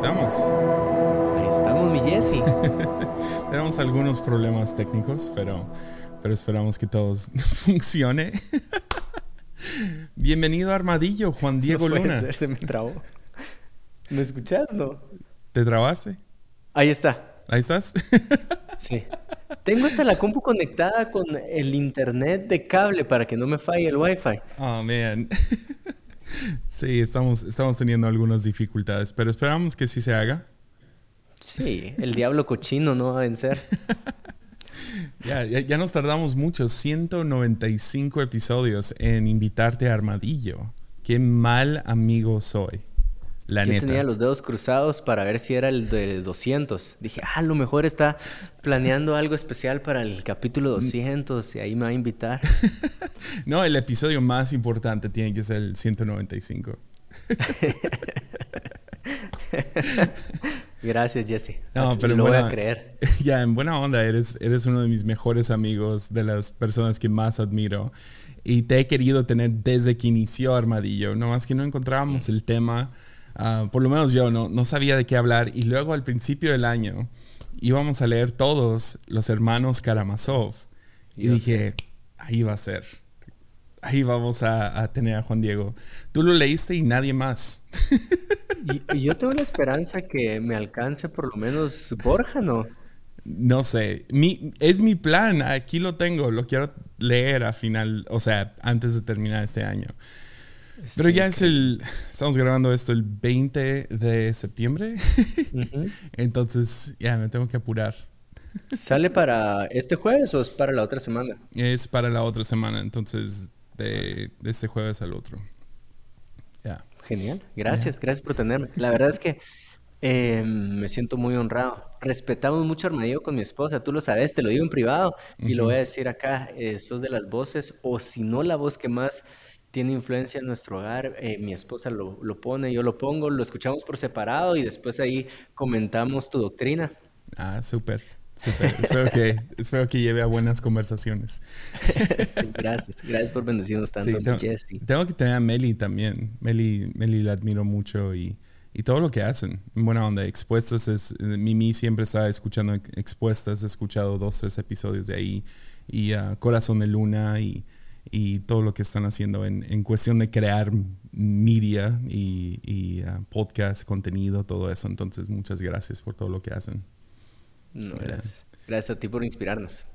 estamos. Ahí estamos, mi Jesse. Tenemos algunos problemas técnicos, pero, pero esperamos que todo funcione. Bienvenido a Armadillo, Juan Diego No puede Luna. ser, se me trabó. ¿Me escuchas? No. ¿Te trabaste? Ahí está. ¿Ahí estás? Sí. Tengo hasta la compu conectada con el internet de cable para que no me falle el wifi. Oh, man. Sí, estamos, estamos teniendo algunas dificultades, pero esperamos que sí se haga. Sí, el diablo cochino no va a vencer. Ya, ya, ya nos tardamos mucho, 195 episodios en invitarte a Armadillo. Qué mal amigo soy. La Yo neta. tenía los dedos cruzados para ver si era el de 200. Dije, ah, a lo mejor está planeando algo especial para el capítulo 200 y ahí me va a invitar. No, el episodio más importante tiene que ser el 195. Gracias, Jesse. No, Así pero lo voy buena- a creer. Ya, en buena onda, eres, eres uno de mis mejores amigos, de las personas que más admiro. Y te he querido tener desde que inició Armadillo. No más que no encontrábamos el tema. Ah, por lo menos yo no, no sabía de qué hablar. Y luego al principio del año íbamos a leer todos los hermanos Karamazov. Y Yo dije, ahí va a ser. Ahí vamos a, a tener a Juan Diego. Tú lo leíste y nadie más. Y, y yo tengo la esperanza que me alcance por lo menos Borja, ¿no? No sé, mi, es mi plan, aquí lo tengo, lo quiero leer a final, o sea, antes de terminar este año. Pero ya es el, estamos grabando esto el 20 de septiembre, Ujú. entonces ya me tengo que apurar. ¿Sale para este jueves o es para la otra semana? Es para la otra semana, entonces de, de este jueves al otro. Ya. Genial, gracias, gracias por tenerme. La verdad es que eh, me siento muy honrado. Respetamos mucho Armadillo con mi esposa, tú lo sabes, te lo digo en privado y lo voy a decir acá. eh, sos de las voces, o si no la voz que más tiene influencia en nuestro hogar, eh, mi esposa lo, lo pone, yo lo pongo, lo escuchamos por separado y después ahí comentamos tu doctrina. Ah, súper, súper. espero, que, espero que lleve a buenas conversaciones. Sí, gracias, gracias por bendecirnos tanto, Sí, tengo, Jesse. tengo que tener a Meli también. Meli, Meli la admiro mucho y, y todo lo que hacen. En buena onda. Expuestas es. Mimi siempre está escuchando ex- Expuestas. He escuchado dos, tres episodios de ahí. Y ah, Corazón de Luna y, y todo lo que están haciendo en, en cuestión de crear media y, y, ah, podcast, contenido, todo eso. Entonces, muchas gracias por todo lo que hacen. No, gracias. Gracias a ti por inspirarnos.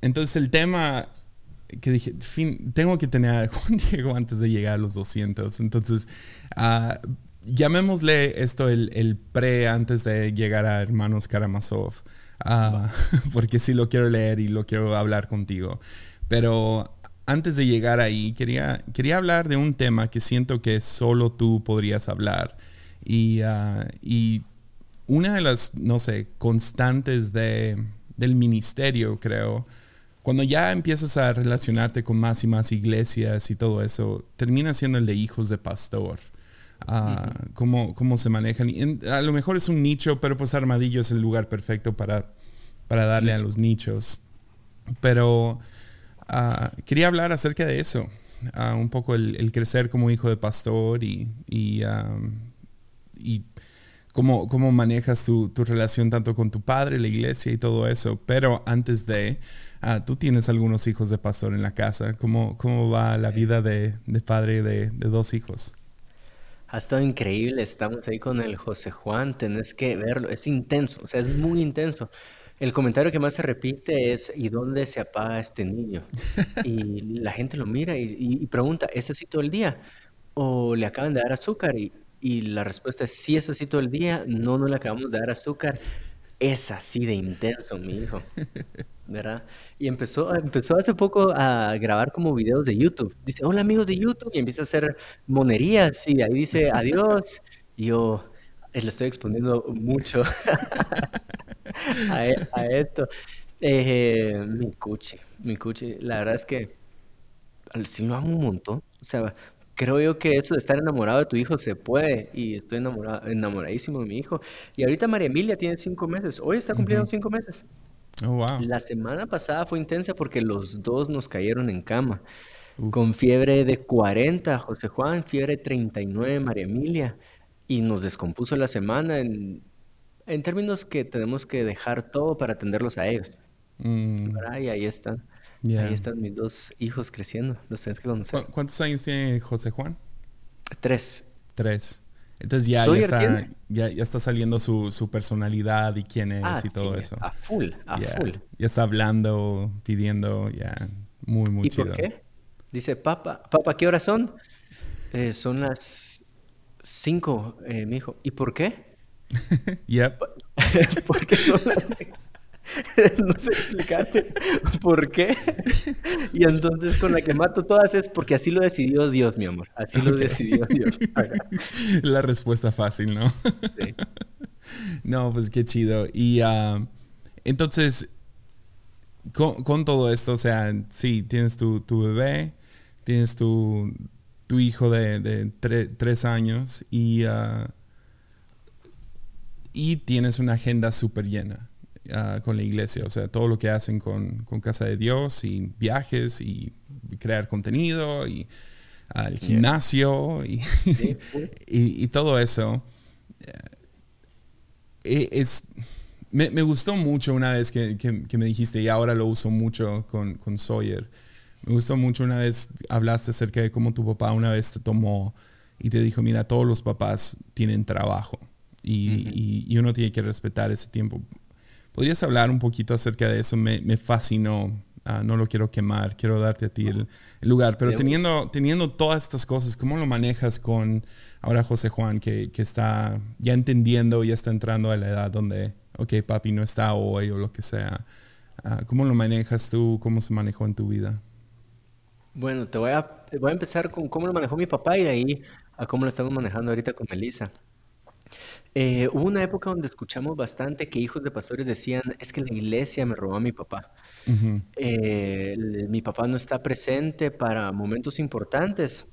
Entonces, el tema que dije, fin, tengo que tener a Juan Diego antes de llegar a los 200. Entonces, ah, llamémosle esto el, el pre antes de llegar a Hermanos Karamazov, ah, porque sí lo quiero leer y lo quiero hablar contigo. Pero antes de llegar ahí, quería, quería hablar de un tema que siento que solo tú podrías hablar. Y, ah, y una de las, no sé, constantes de, del ministerio, creo, cuando ya empiezas a relacionarte con más y más iglesias y todo eso, termina siendo el de hijos de pastor. Ah, cómo, cómo se manejan. En- a lo mejor es un nicho, pero pues Armadillo es el lugar perfecto para, para darle a los nichos. Pero ah, quería hablar acerca de eso. Ah, un poco el, el crecer como hijo de pastor y, y, y cómo, cómo manejas tu, tu relación tanto con tu padre, la iglesia y todo eso. Pero antes de, ah, tú tienes algunos hijos de pastor en la casa. ¿Cómo, cómo va la vida de, de padre de, de dos hijos? Ha estado increíble, estamos ahí con el José Juan, tenés que verlo, es intenso, o sea, es muy intenso. El comentario que más se repite es, ¿y dónde se apaga este niño? Y la gente lo mira y, pregunta, ¿es así todo el día? ¿O le acaban de dar azúcar? Y, y la respuesta es, sí es así todo el día, no, no le acabamos de dar azúcar. Es así de intenso, mi hijo. ¿Verdad? Y empezó, empezó hace poco a grabar como videos de YouTube. Dice, hola amigos de YouTube, y empieza a hacer monerías y ahí dice adiós. Y yo eh, le estoy exponiendo mucho a, e- a esto. Eh, mi cuchi, mi cuchi, la verdad es que al- sí lo amo un montón. O sea, creo yo que eso de estar enamorado de tu hijo se puede y estoy enamorado, enamoradísimo de mi hijo. Y ahorita María Emilia tiene cinco meses. Hoy está cumpliendo cinco meses. Oh, wow. La semana pasada fue intensa porque los dos nos cayeron en cama. Uf. Con fiebre de 40, José Juan, fiebre 39, María Emilia. y nos descompuso la semana en, en términos que tenemos que dejar todo para atenderlos a ellos. Mm. Y ahí están. Ahí están mis dos hijos creciendo. Los tienes que conocer. ¿Cu- ¿Cuántos años tiene José Juan? Tres. Tres. Entonces ya, ya está, ya, ya está saliendo su, su personalidad y quién es Ah, y todo sí, eso. A full, a full. ya está hablando, pidiendo, ya. Muy, muy ¿Y chido. por qué? Dice, papá, papá, ¿qué horas son? "Eh, son las cinco, eh, mi hijo. ¿Y por qué? Yep. Porque son las... no sé explicarte por qué. Y entonces con la que mato todas es porque así lo decidió Dios, mi amor. Así lo decidió Dios. La respuesta fácil, ¿no? sí. No, pues qué chido. Y ah, entonces, con, con todo esto, o sea, sí, tienes tu, tu bebé, tienes tu, tu hijo de, de tre- tres años y, ah, y tienes una agenda súper llena ah, con la iglesia. O sea, todo lo que hacen con, con Casa de Dios y viajes y crear contenido y ah, el gimnasio y, Sí, y, y todo eso. Eh, es, me, me gustó mucho una vez que, que- que me dijiste, y ahora lo uso mucho con, con Sawyer. Me gustó mucho una vez, hablaste acerca de cómo tu papá una vez te tomó y te dijo, mira, todos los papás tienen trabajo y, y- y uno tiene que respetar ese tiempo. ¿Podrías hablar un poquito acerca de eso? Me, me fascinó. Ah, no lo quiero quemar, quiero darte a ti el, el lugar. Pero teniendo, teniendo todas estas cosas, ¿cómo lo manejas con ahora José Juan, que, que está ya entendiendo, ya está entrando a la edad donde, ok, papi no está hoy o lo que sea? Ah, ¿Cómo lo manejas tú? ¿Cómo se manejó en tu vida? Bueno, te voy a, voy a empezar con cómo lo manejó mi papá y de ahí a cómo lo estamos manejando ahorita con Melissa. Eh, hubo una época donde escuchamos bastante que hijos de pastores decían, es que la iglesia me robó a mi papá. Eh, mi papá no está presente para momentos importantes.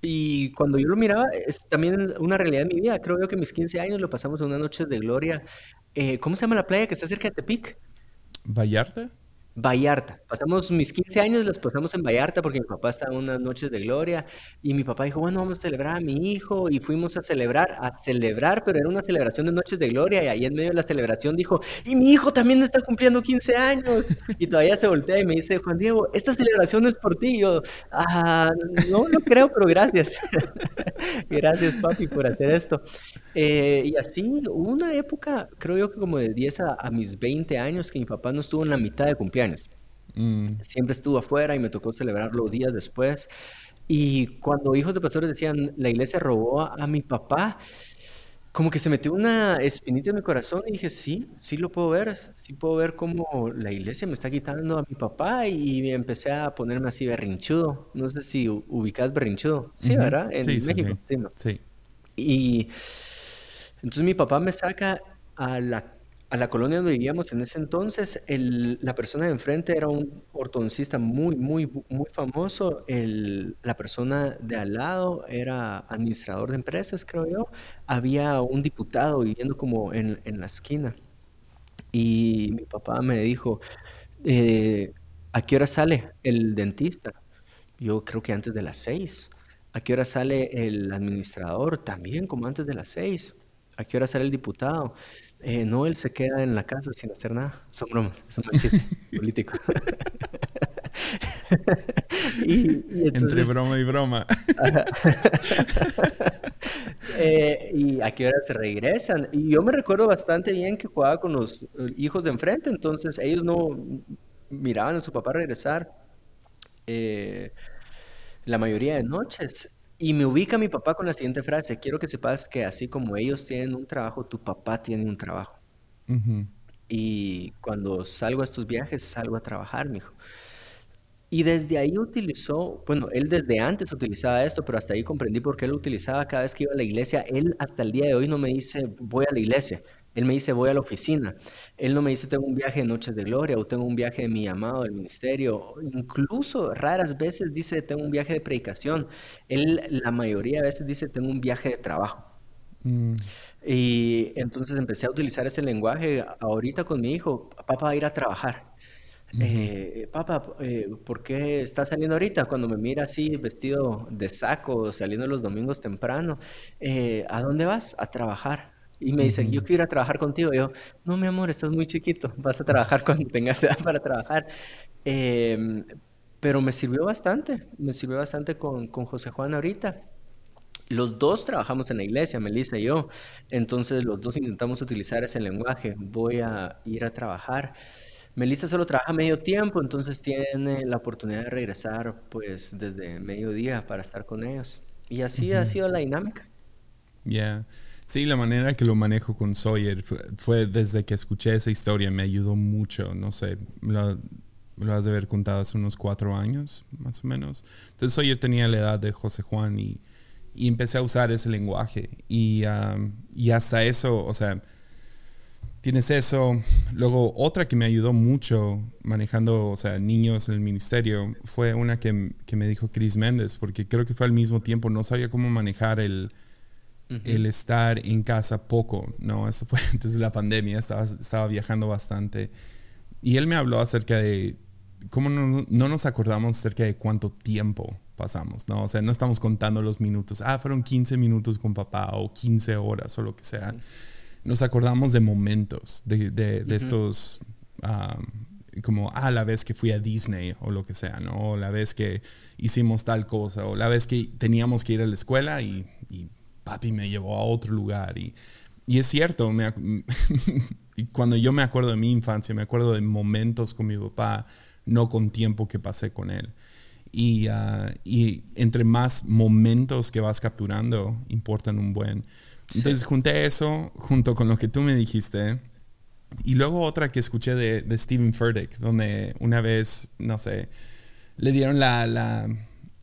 Y cuando yo lo miraba, es también una realidad de mi vida. Creo yo que mis 15 años lo pasamos en unas noches de gloria. Eh, ¿cómo se llama la playa que está cerca de Tepic? ¿Vallarta? Vallarta. Pasamos mis 15 años, los pasamos en Vallarta porque mi papá estaba en unas noches de gloria y mi papá dijo, bueno, vamos a celebrar a mi hijo y fuimos a celebrar, a celebrar, pero era una celebración de noches de gloria y ahí en medio de la celebración dijo, y mi hijo también está cumpliendo 15 años y todavía se voltea y me dice, Juan Diego, esta celebración no es por ti. Yo, ah, no lo creo, pero gracias. Gracias, papi, por hacer esto. Eh, y así, una época, creo yo que como de 10 a, a mis 20 años, que mi papá no estuvo en la mitad de cumpleaños. Mm, Siempre estuvo afuera y me tocó celebrarlo días después. Y cuando hijos de pastores decían, la iglesia robó a, a mi papá, como que se metió una espinita en mi corazón y dije, sí, sí lo puedo ver, sí puedo ver cómo la iglesia me está quitando a mi papá y empecé a ponerme así berrinchudo. No sé si ubicas berrinchudo. Sí, ujú. ¿verdad? En Sí, México. sí. Sí, ¿no? Sí. Y entonces mi papá me saca a la, a la colonia donde vivíamos en ese entonces. El- la persona de enfrente era un ortodoncista muy, muy, muy famoso. El- la persona de al lado era administrador de empresas, creo yo. Había un diputado viviendo como en, en la esquina. Y mi papá me dijo, eh, ¿a qué hora sale el dentista? Yo creo que antes de las seis. ¿A qué hora sale el administrador? También como antes de las seis. ¿A qué hora sale el diputado? "Eh, no, él se queda en la casa sin hacer nada. Son bromas, es un chiste político. Y, y Entre broma y broma. eh, ¿y a qué hora se regresan? Y yo me recuerdo bastante bien que jugaba con los eh, hijos de enfrente, entonces ellos no miraban a su papá regresar eh, la mayoría de noches. Y me ubica mi papá con la siguiente frase, quiero que sepas que así como ellos tienen un trabajo, tu papá tiene un trabajo. Y cuando salgo a estos viajes, salgo a trabajar, mijo. Y desde ahí utilizó, bueno, él desde antes utilizaba esto, pero hasta ahí comprendí por qué lo utilizaba cada vez que iba a la iglesia. Él hasta el día de hoy no me dice, voy a la iglesia. Él me dice, voy a la oficina. Él no me dice, tengo un viaje de Noches de Gloria o tengo un viaje de mi llamado del ministerio. Incluso raras veces dice, tengo un viaje de predicación. Él la mayoría de veces dice, tengo un viaje de trabajo. Mm, Y entonces empecé a utilizar ese lenguaje ahorita con mi hijo. Papá va a ir a trabajar. eh, papá, eh, ¿por qué estás saliendo ahorita? Cuando me mira así, vestido de saco, saliendo los domingos temprano, eh, ¿a dónde vas? A trabajar. Y me dice, yo quiero ir a trabajar contigo. Y yo, no, mi amor, estás muy chiquito, vas a trabajar cuando tengas edad para trabajar. Em, pero me sirvió bastante, me sirvió bastante con, con José Juan ahorita. Los dos trabajamos en la iglesia, Melissa y yo, entonces los dos intentamos utilizar ese lenguaje. Voy a ir a trabajar. Melissa solo trabaja medio tiempo, entonces tiene la oportunidad de regresar pues desde mediodía para estar con ellos. Y así ha sido la dinámica. Ya. Sí, la manera que lo manejo con Sawyer fue, desde que escuché esa historia, me ayudó mucho. No sé, lo, lo, has de haber contado hace unos cuatro años, más o menos. Entonces Sawyer tenía la edad de José Juan y, empecé a usar ese lenguaje. Y, y hasta eso, o sea, tienes eso. Luego, otra que me ayudó mucho manejando, o sea, niños en el ministerio, fue una que, que me dijo Chris Méndez, porque creo que fue al mismo tiempo, no sabía cómo manejar el, el estar en casa poco, ¿no? Eso fue antes de la pandemia, estaba, estaba viajando bastante. Y él me habló acerca de cómo no, no nos acordamos acerca de cuánto tiempo pasamos, ¿no? O sea, no estamos contando los minutos. Ah, fueron 15 minutos con papá o 15 horas o lo que sea nos acordamos de momentos, de, de, estos, como, ah, la vez que fui a Disney o lo que sea, ¿no? O la vez que hicimos tal cosa, o la vez que teníamos que ir a la escuela y, papi me llevó a otro lugar. Y, y es cierto, me, cuando yo me acuerdo de mi infancia, me acuerdo de momentos con mi papá, no con tiempo que pasé con él. Y, ah, y entre más momentos que vas capturando, importan un buen. Entonces junté eso junto con lo que tú me dijiste. Y luego otra que escuché de, de Steven Furtick, donde una vez, no sé, le dieron la, la,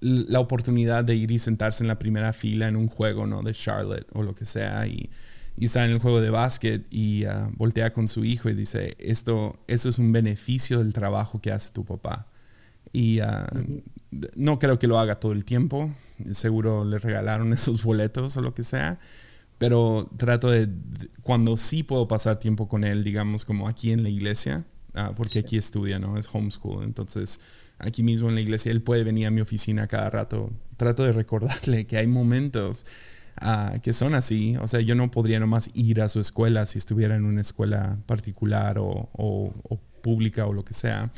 la, oportunidad de ir y sentarse en la primera fila en un juego, ¿no? De Charlotte o lo que sea. Y, y está en el juego de básquet y uh, voltea con su hijo y dice, esto, eso es un beneficio del trabajo que hace tu papá. Y uh, no creo que lo haga todo el tiempo. Seguro le regalaron esos boletos o lo que sea pero trato de, cuando sí puedo pasar tiempo con él, digamos como aquí en la iglesia, ah, porque aquí estudia, ¿no? Es homeschool, entonces aquí mismo en la iglesia él puede venir a mi oficina cada rato. Trato de recordarle que hay momentos ah, que son así, o sea, yo no podría nomás ir a su escuela si estuviera en una escuela particular o, o, pública o lo que sea.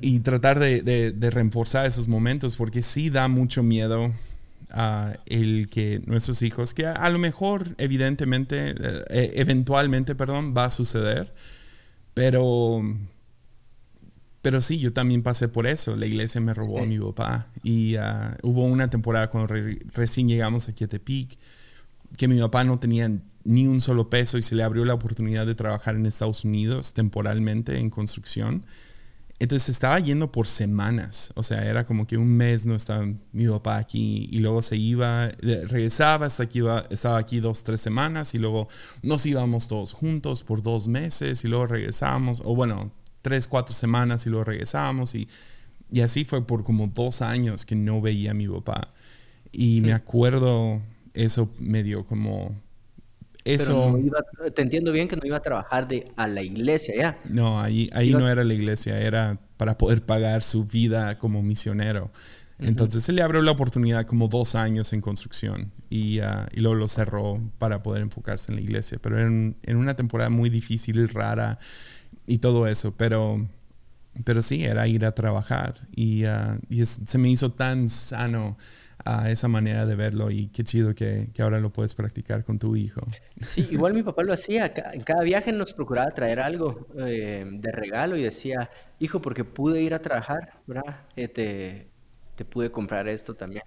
Y tratar de, de, reforzar esos momentos, porque sí da mucho miedo el que nuestros hijos, que a, lo mejor evidentemente, eh, eh, eventualmente, perdón, va a suceder, pero, pero sí, yo también pasé por eso. La iglesia me robó a mi papá y ah, hubo una temporada cuando recién llegamos aquí a Tepic que mi papá no tenía ni un solo peso y se le abrió la oportunidad de trabajar en Estados Unidos temporalmente en construcción. Entonces estaba yendo por semanas, o sea, era como que un mes no estaba mi papá aquí y luego se iba, regresaba hasta aquí, iba, estaba aquí dos, tres semanas y luego nos íbamos todos juntos por dos meses y luego regresábamos, o bueno, tres, cuatro semanas y luego regresábamos y, y así fue por como dos años que no veía a mi papá. Y me acuerdo, eso me dio como eso. te entiendo bien que no iba a trabajar de, a la iglesia ya. No, ahí, ahí no era la iglesia, era para poder pagar su vida como misionero. Entonces se le abrió la oportunidad como dos años en construcción y, ah, y luego lo cerró para poder enfocarse en la iglesia. Pero en, en una temporada muy difícil, rara y todo eso. Pero, pero sí, era ir a trabajar y, ah, y se me hizo tan sano a esa manera de verlo y qué chido que, que, ahora lo puedes practicar con tu hijo. Sí, igual mi papá lo hacía. En cada viaje nos procuraba traer algo eh, de regalo y decía, hijo, porque pude ir a trabajar, ¿verdad? Eh, te pude comprar esto también.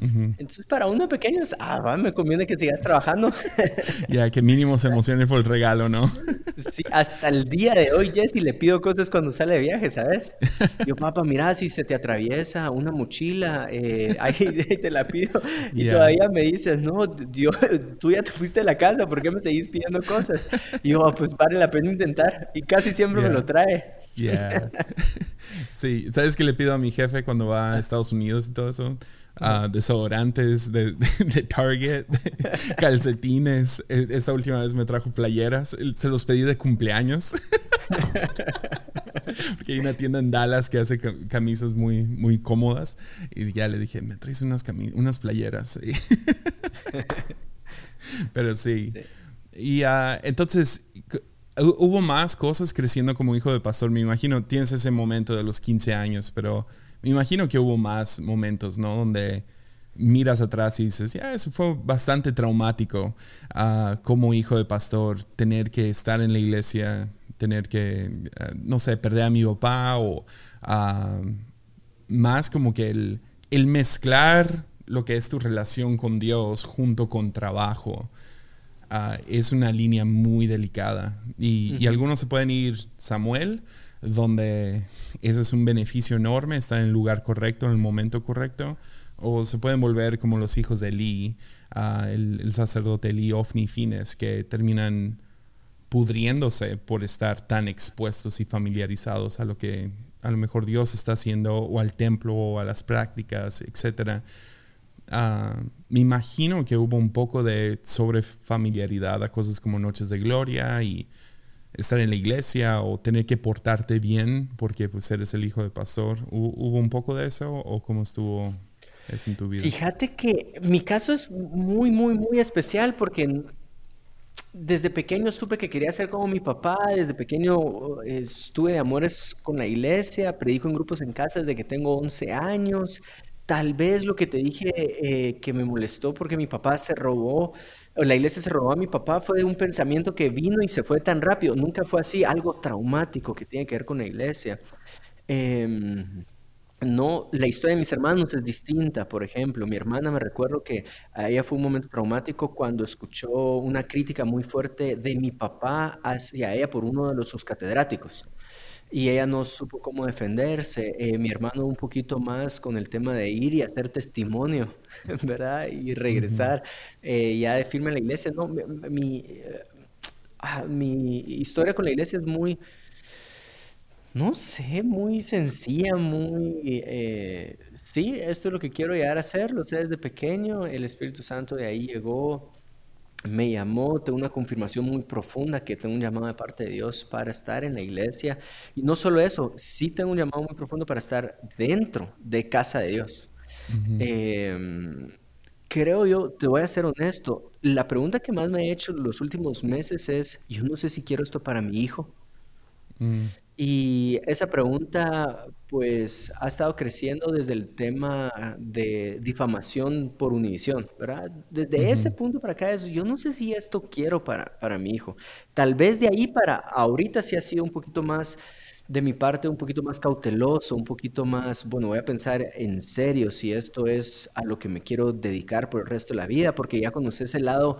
Entonces, para uno pequeño, ah, me conviene que sigas trabajando. Ya, que mínimo se emocione por el regalo, ¿no? sí, hasta el día de hoy, Jesse, le pido cosas cuando sale de viaje, ¿sabes? Yo, papá, mira, si se te atraviesa una mochila, eh, ahí te la pido. Y todavía me dices, no, yo, tú ya te fuiste de la casa, ¿por qué me seguís pidiendo cosas? Y yo, pues vale la pena intentar. Y casi siempre me lo trae. Yeah. sí, ¿sabes qué le pido a mi jefe cuando va a Estados Unidos y todo eso? Uh, desodorantes de, de, Target, calcetines. E, esta última vez me trajo playeras. Se los pedí de cumpleaños. Porque hay una tienda en Dallas que hace camisas muy, muy cómodas. Y ya le dije, me traes unas, unas playeras. Pero sí. Y uh, entonces, hubo más cosas creciendo como hijo de pastor. Me imagino, tienes ese momento de los 15 años, pero me imagino que hubo más momentos, ¿no? Donde miras atrás y dices, ya, eso fue bastante traumático uh, como hijo de pastor, tener que estar en la iglesia, tener que, uh, no sé, perder a mi papá o uh, más como que el, el, mezclar lo que es tu relación con Dios junto con trabajo. es una línea muy delicada y, y algunos se pueden ir Samuel, donde ese es un beneficio enorme, estar en el lugar correcto, en el momento correcto o se pueden volver como los hijos de Lee, el, sacerdote Lee Ofni Fines, que terminan pudriéndose por estar tan expuestos y familiarizados a lo que a lo mejor Dios está haciendo, o al templo, o a las prácticas, etc. Uh, me imagino que hubo un poco de sobrefamiliaridad a cosas como noches de gloria y estar en la iglesia o tener que portarte bien porque pues eres el hijo de pastor. ¿Hubo un poco de eso o cómo estuvo es en tu vida? Fíjate que mi caso es muy, muy, muy especial porque desde pequeño supe que quería ser como mi papá, desde pequeño eh, estuve de amores con la iglesia, predico en grupos en casa desde que tengo 11 años. Tal vez lo que te dije eh, que me molestó porque mi papá se robó, la iglesia se robó a mi papá, fue un pensamiento que vino y se fue tan rápido. Nunca fue así, algo traumático que tiene que ver con la iglesia. Eh, no, la historia de mis hermanos es distinta. Por ejemplo, mi hermana me recuerdo que a ella fue un momento traumático cuando escuchó una crítica muy fuerte de mi papá hacia ella por uno de los sus catedráticos. Y ella no supo cómo defenderse. Eh, mi hermano un poquito más con el tema de ir y hacer testimonio, ¿verdad? Y regresar eh, ya de firme en la iglesia. No, mi, eh, ah, mi historia con la iglesia es muy no sé, muy sencilla, muy... Eh, sí, esto es lo que quiero llegar a hacer, lo sé desde pequeño, el Espíritu Santo de ahí llegó, me llamó, tengo una confirmación muy profunda que tengo un llamado de parte de Dios para estar en la iglesia. Y no solo eso, sí tengo un llamado muy profundo para estar dentro de casa de Dios. Em, creo yo, te voy a ser honesto, la pregunta que más me he hecho en los últimos meses es, yo no sé si quiero esto para mi hijo. Mm. Y esa pregunta, pues, ha estado creciendo desde el tema de difamación por Univisión, ¿verdad? Desde ese punto para acá es, yo no sé si esto quiero para, para mi hijo. Tal vez de ahí para ahorita sí ha sido un poquito más, de mi parte, un poquito más cauteloso, un poquito más, bueno, voy a pensar en serio si esto es a lo que me quiero dedicar por el resto de la vida, porque ya conoces el lado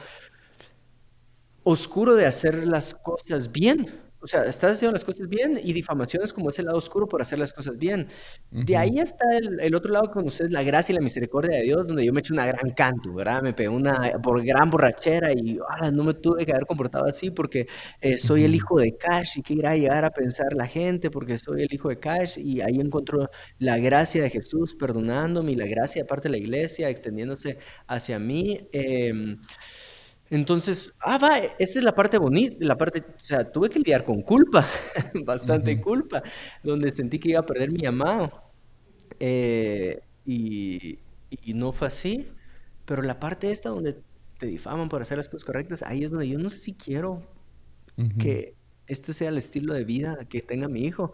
oscuro de hacer las cosas bien. O sea, estás haciendo las cosas bien y difamación es como ese lado oscuro por hacer las cosas bien. De ahí está el, otro lado con ustedes, la gracia y la misericordia de Dios, donde yo me eché una gran canto, ¿verdad? Me pegué una por gran borrachera y no me tuve que haber comportado así porque eh, soy el hijo de Cash y que irá a llegar a pensar la gente porque soy el hijo de Cash y ahí encontró la gracia de Jesús perdonándome y la gracia de parte de la iglesia extendiéndose hacia mí. Eh, entonces, ah, va, esa es la parte bonita, la parte, o sea, tuve que lidiar con culpa, bastante culpa, donde sentí que iba a perder mi llamado. Eh, y, no fue así, pero la parte esta donde te difaman por hacer las cosas correctas, ahí es donde yo no sé si quiero que este sea el estilo de vida que tenga mi hijo.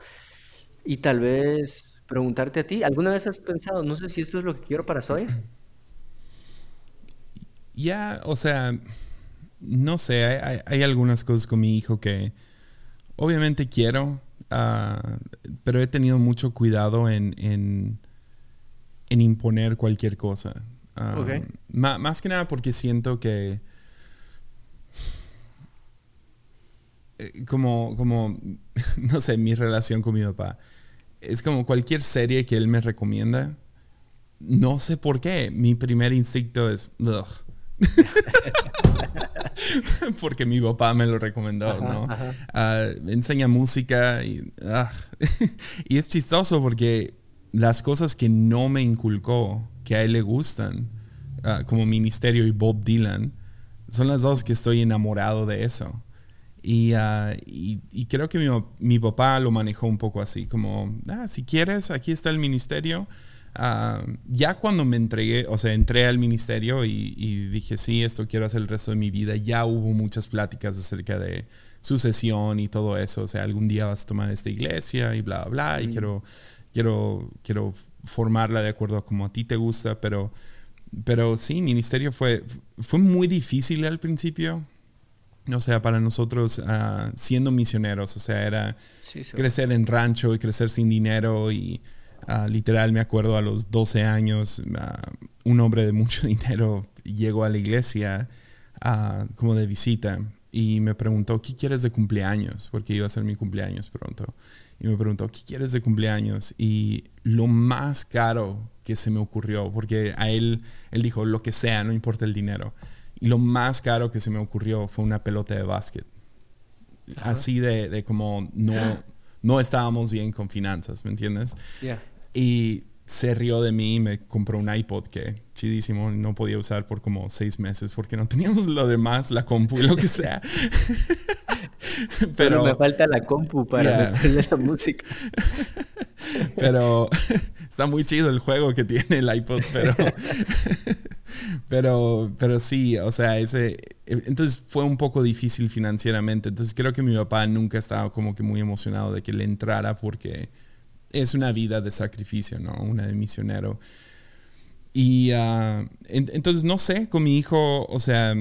Y tal vez preguntarte a ti, ¿alguna vez has pensado, no sé si esto es lo que quiero para Soy? Ya, o sea, no sé, hay, algunas cosas con mi hijo que obviamente quiero, ah, pero he tenido mucho cuidado en, en, imponer cualquier cosa. Ah, más que nada porque siento que... Eh, como, como, no sé, mi relación con mi papá. Es como cualquier serie que él me recomienda. No sé por qué. Mi primer instinto es, Porque mi papá me lo recomendó, ¿no? Ah, enseña música y, ah, y es chistoso porque las cosas que no me inculcó, que a él le gustan, ah, como Ministerio y Bob Dylan, son las dos que estoy enamorado de eso. Y, ah, y, creo que mi, mi, papá lo manejó un poco así, como, ah, si quieres, aquí está el ministerio. Ah, ya cuando me entregué, o sea, entré al ministerio y, y, dije, sí, esto quiero hacer el resto de mi vida, ya hubo muchas pláticas acerca de sucesión y todo eso. O sea, algún día vas a tomar esta iglesia y bla, bla, bla, y quiero, quiero, quiero formarla de acuerdo a como a ti te gusta, pero, pero sí, ministerio fue, fue muy difícil al principio. O sea, para nosotros uh, siendo misioneros, o sea, era crecer en rancho y crecer sin dinero y uh, literal me acuerdo a los 12 años, uh, un hombre de mucho dinero llegó a la iglesia como de visita y me preguntó, ¿qué quieres de cumpleaños? Porque iba a ser mi cumpleaños pronto. Y me preguntó, ¿qué quieres de cumpleaños? Y lo más caro que se me ocurrió, porque a él, él dijo, lo que sea, no importa el dinero. Y lo más caro que se me ocurrió fue una pelota de básquet. Así de, de, como no, no estábamos bien con finanzas, ¿me entiendes? Y se rió de mí y me compró un iPod que chidísimo, no podía usar por como seis meses porque no teníamos lo demás, la compu y lo que sea. Pero me falta la compu para meterle la música. pero está muy chido el juego que tiene el iPod, pero pero pero sí, o sea, ese entonces fue un poco difícil financieramente. Entonces creo que mi papá nunca estaba como que muy emocionado de que le entrara porque es una vida de sacrificio, ¿no? Una de misionero. Y ah, entonces no sé, con mi hijo, o sea,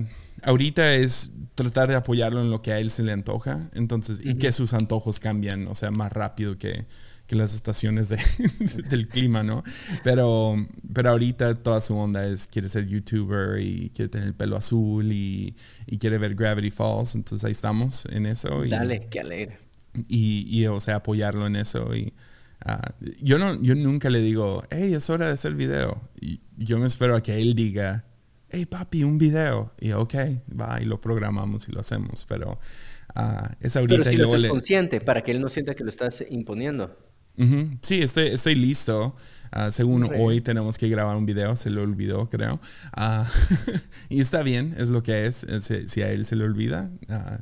ahorita es tratar de apoyarlo en lo que a él se le antoja, entonces, y que sus antojos cambian, o sea, más rápido que, que las estaciones de, del clima, ¿no? Pero, pero ahorita toda su onda es, quiere ser youtuber y quiere tener el pelo azul y, y quiere ver Gravity Falls, entonces ahí estamos en eso. Y, Dale, qué alegre. Y, y, o sea, apoyarlo en eso y... Ah, yo, no, yo nunca le digo, hey, es hora de hacer video. Y yo me espero a que él diga, hey papi, un video. Y ok, va y lo programamos y lo hacemos. Pero uh, es ahorita. Pero si lo estás consciente para que él no sienta que lo estás imponiendo. Sí, estoy, estoy listo. Uh, según hoy tenemos que grabar un video, se le olvidó, creo. Uh, y está bien, es lo que es. Si, a él se le olvida,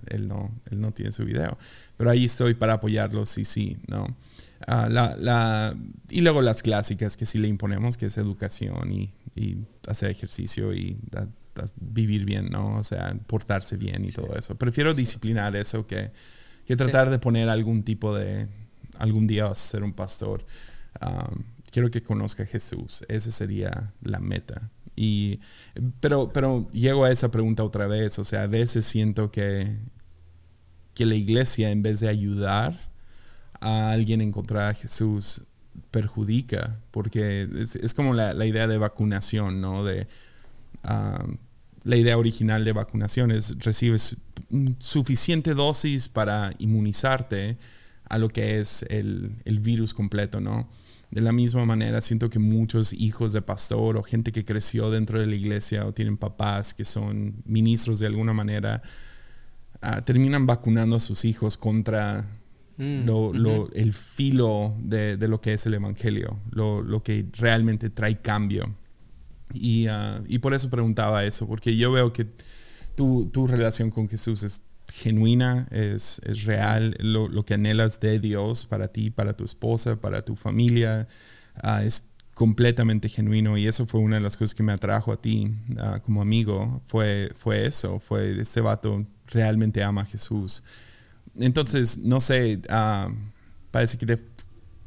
él, no, él no tiene su video. Pero ahí estoy para apoyarlo, sí, sí, ¿no? La, la, y luego las clásicas que sí le imponemos, que es educación y y hacer ejercicio y vivir bien, ¿no? O sea, portarse bien y todo eso. Prefiero disciplinar eso que, que tratar de poner algún tipo de, algún día vas a ser un pastor. quiero que conozca a Jesús. Esa sería la meta. Y, pero, pero llego a esa pregunta otra vez. O sea, a veces siento que, que la iglesia, en vez de ayudar a alguien encontrar a Jesús, perjudica, porque es, como la, idea de vacunación, ¿no? De, ah, la idea original de vacunación es recibes suficiente dosis para inmunizarte a lo que es el, virus completo, ¿no? De la misma manera, siento que muchos hijos de pastor o gente que creció dentro de la iglesia o tienen papás que son ministros de alguna manera, ah, terminan vacunando a sus hijos contra Mm, lo, el filo de, de, lo que es el Evangelio, lo, lo que realmente trae cambio. Y, ah, y, por eso preguntaba eso, porque yo veo que tu, tu relación con Jesús es genuina, es, es real, lo, lo, que anhelas de Dios para ti, para tu esposa, para tu familia, uh, es completamente genuino. Y eso fue una de las cosas que me atrajo a ti uh, como amigo, fue, fue eso, fue este vato realmente ama a Jesús entonces, no sé, ah, parece que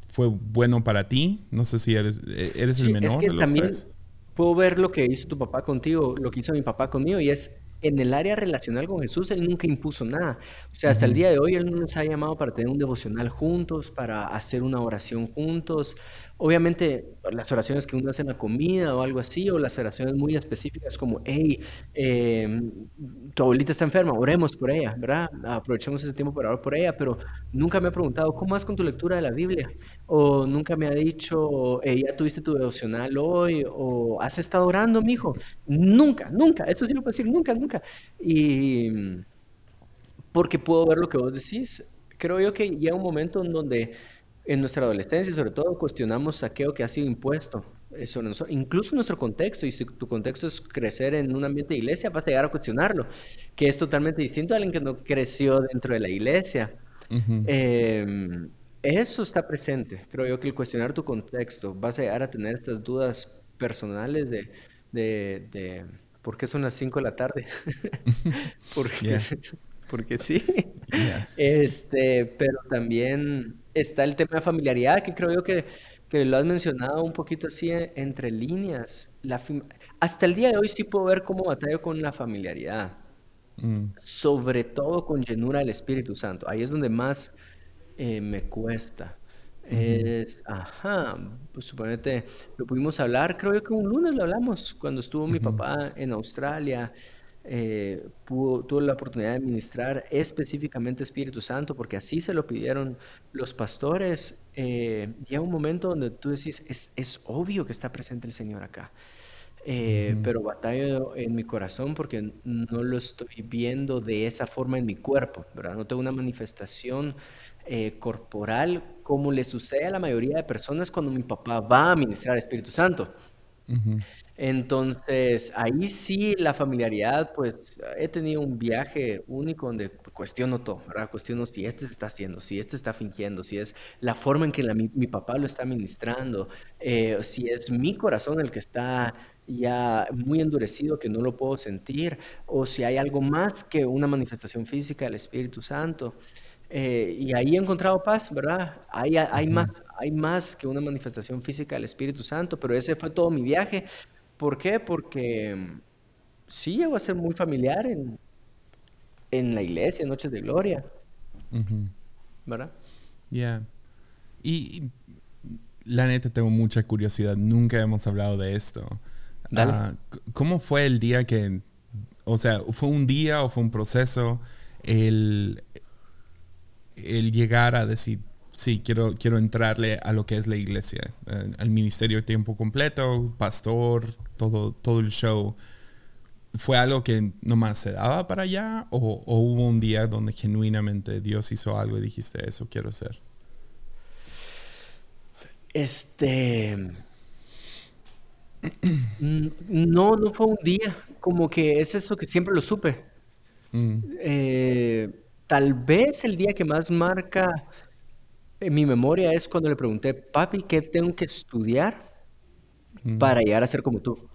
fue bueno para ti. No sé si eres, e-, eres el menor de los tres. Puedo ver lo que hizo tu papá contigo, lo que hizo mi papá conmigo, y es en el área relacional con Jesús, Él nunca impuso nada. O sea, hasta el día de hoy Él nos ha llamado para tener un devocional juntos, para hacer una oración juntos. Obviamente, las oraciones que uno hace en la comida o algo así, o las oraciones muy específicas como, hey, em, tu abuelita está enferma, oremos por ella, ¿verdad? Aprovechemos ese tiempo para orar por ella, pero nunca me ha preguntado, ¿cómo vas con tu lectura de la Biblia? O nunca me ha dicho, hey, ya tuviste tu devocional hoy, o has estado orando, mijo. Nunca, nunca, eso sí lo puedo decir, nunca, nunca. Y porque puedo ver lo que vos decís. Creo yo que llega un momento en donde en nuestra adolescencia, sobre todo, cuestionamos aquello que ha sido impuesto Eso no- incluso nuestro contexto, y si tu contexto es crecer en un ambiente de iglesia, vas a llegar a cuestionarlo, que es totalmente distinto a alguien que no creció dentro de la iglesia. Em, eso está presente. Creo yo que el cuestionar tu contexto, vas a llegar a tener estas dudas personales de, de, de ¿por qué son las 5 de la tarde? Porque, Yeah, porque sí. yeah. Este, pero también está el tema de familiaridad, que creo yo que, que lo has mencionado un poquito así e- entre líneas. La hasta el día de hoy sí puedo ver cómo batallo con la familiaridad Mm, sobre todo con llenura del Espíritu Santo. Ahí es donde más eh, me cuesta. Es, ajá, pues suponete, lo pudimos hablar, creo yo que un lunes lo hablamos, cuando estuvo mi papá en Australia, eh, pudo, tuvo la oportunidad de ministrar específicamente Espíritu Santo, porque así se lo pidieron los pastores. eh, llega un momento donde tú decís, es, es obvio que está presente el Señor acá eh, ujú, pero batallo en mi corazón porque no lo estoy viendo de esa forma en mi cuerpo, ¿verdad? No tengo una manifestación eh, corporal como le sucede a la mayoría de personas cuando mi papá va a ministrar Espíritu Santo. ujú, Entonces, ahí sí la familiaridad, pues he tenido un viaje único donde cuestiono todo, ¿verdad? Cuestiono si este se está haciendo, si este está fingiendo, si es la forma en que la- mi, mi papá lo está ministrando, eh, si es mi corazón el que está ya muy endurecido que no lo puedo sentir, o si hay algo más que una manifestación física del Espíritu Santo. Eh, y ahí he encontrado paz, ¿verdad? Hay, hay más, hay más que una manifestación física del Espíritu Santo, pero ese fue todo mi viaje. ¿Por qué? Porque mm, sí llegó a ser muy familiar en, en la iglesia, en Noches de Gloria. ¿verdad? Yeah. Y, y la neta tengo mucha curiosidad. Nunca hemos hablado de esto. Dale. Ah, ¿cómo fue el día que, o sea, fue un día o fue un proceso el, el llegar a decir, sí, quiero, quiero entrarle a lo que es la iglesia, eh, al ministerio de tiempo completo, pastor, todo, todo el show? ¿Fue algo que nomás se daba para allá o, o hubo un día donde genuinamente Dios hizo algo y dijiste, eso quiero hacer? Este, no, no fue un día, como que es eso que siempre lo supe. Mm, Eh, tal vez el día que más marca en mi memoria es cuando le pregunté, papi, ¿qué tengo que estudiar para llegar a ser como tú?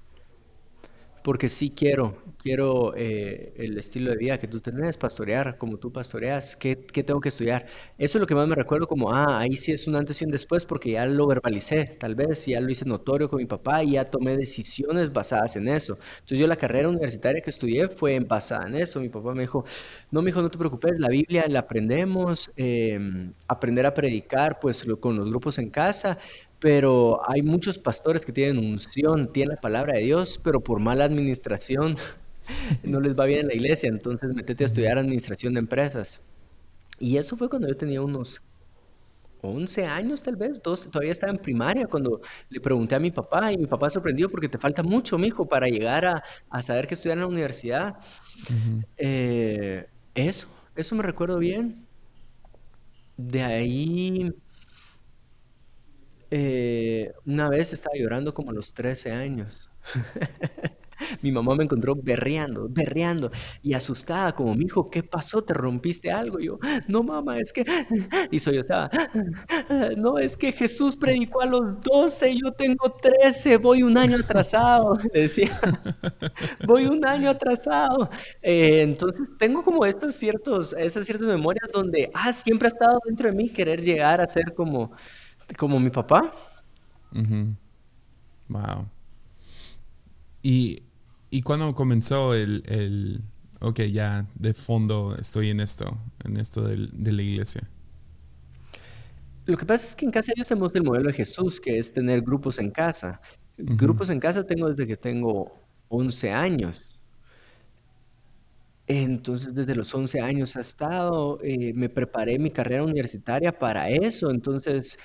Porque sí quiero, quiero eh, el estilo de vida que tú tenés, pastorear como tú pastoreas. ¿Qué, qué tengo que estudiar? Eso es lo que más me recuerdo como, ah, ahí sí es un antes y un después porque ya lo verbalicé, tal vez, ya lo hice notorio con mi papá y ya tomé decisiones basadas en eso. Entonces yo la carrera universitaria que estudié fue basada en eso. Mi papá me dijo, no, mijo, no te preocupes, la Biblia la aprendemos, em, aprender a predicar pues lo- con los grupos en casa pero hay muchos pastores que tienen unción, tienen la palabra de Dios, pero por mala administración no les va bien en la iglesia, entonces métete a estudiar administración de empresas. Y eso fue cuando yo tenía unos 11 años tal vez, 12, todavía estaba en primaria cuando le pregunté a mi papá y mi papá sorprendió porque te falta mucho, mijo, para llegar a, a saber qué estudiar en la universidad. Eh, eso, eso me recuerdo bien. De ahí... Eh, una vez estaba llorando como a los 13 años. Mi mamá me encontró berreando, berreando y asustada, como, mi hijo, ¿qué pasó? ¿Te rompiste algo? Y yo, no, mamá, es que... Y soy yo estaba, no, es que Jesús predicó a los 12, yo tengo 13, voy un año atrasado. Le decía, voy un año atrasado. Eh, entonces tengo como estos ciertos, esas ciertas memorias donde, ah, siempre ha estado dentro de mí querer llegar a ser como, como mi papá. Wow. Y, y cuando comenzó el, el, ok, ya de fondo estoy en esto, en esto del- de la iglesia. Lo que pasa es que en casa ellos tenemos el modelo de Jesús, que es tener grupos en casa. Grupos en casa tengo desde que tengo 11 años. Entonces, desde los 11 años ha estado, eh, me preparé mi carrera universitaria para eso. Entonces,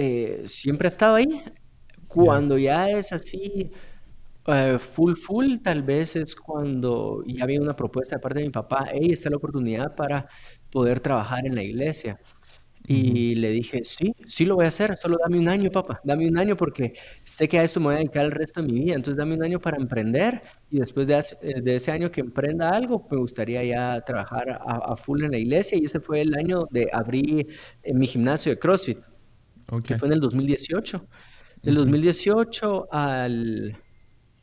eh, siempre ha estado ahí. Cuando ya es así, eh, full, full, tal vez es cuando ya había una propuesta de parte de mi papá, hey, está la oportunidad para poder trabajar en la iglesia. Y le dije, sí, sí lo voy a hacer, solo dame un año, papá, dame un año porque sé que a esto me voy a dedicar el resto de mi vida, entonces dame un año para emprender y después de, eh, de ese año que emprenda algo, me gustaría ya trabajar a, full en la iglesia y ese fue el año de abrir eh, mi gimnasio de CrossFit, que fue en el 2018. Del 2018 al...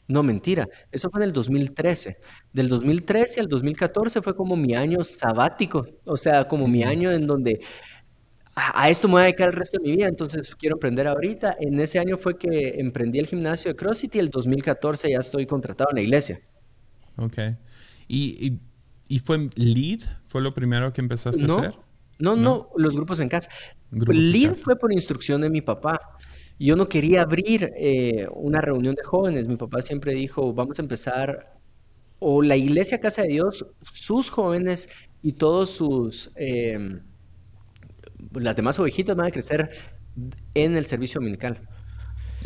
No, mentira, eso fue en el 2013. Del 2013 al 2014 fue como mi año sabático, o sea, como mi año en donde a, esto me voy a dedicar el resto de mi vida, entonces quiero emprender ahorita. En ese año fue que emprendí el gimnasio de CrossFit y el 2014 ya estoy contratado en la iglesia. Ok. ¿Y, y, fue lead? ¿Fue lo primero que empezaste a hacer? No, no, los grupos en casa. Lead fue por instrucción de mi papá. Yo no quería abrir eh, una reunión de jóvenes. Mi papá siempre dijo, vamos a empezar, o la iglesia Casa de Dios, sus jóvenes y todos sus... Em, las demás ovejitas van a crecer en el servicio dominical.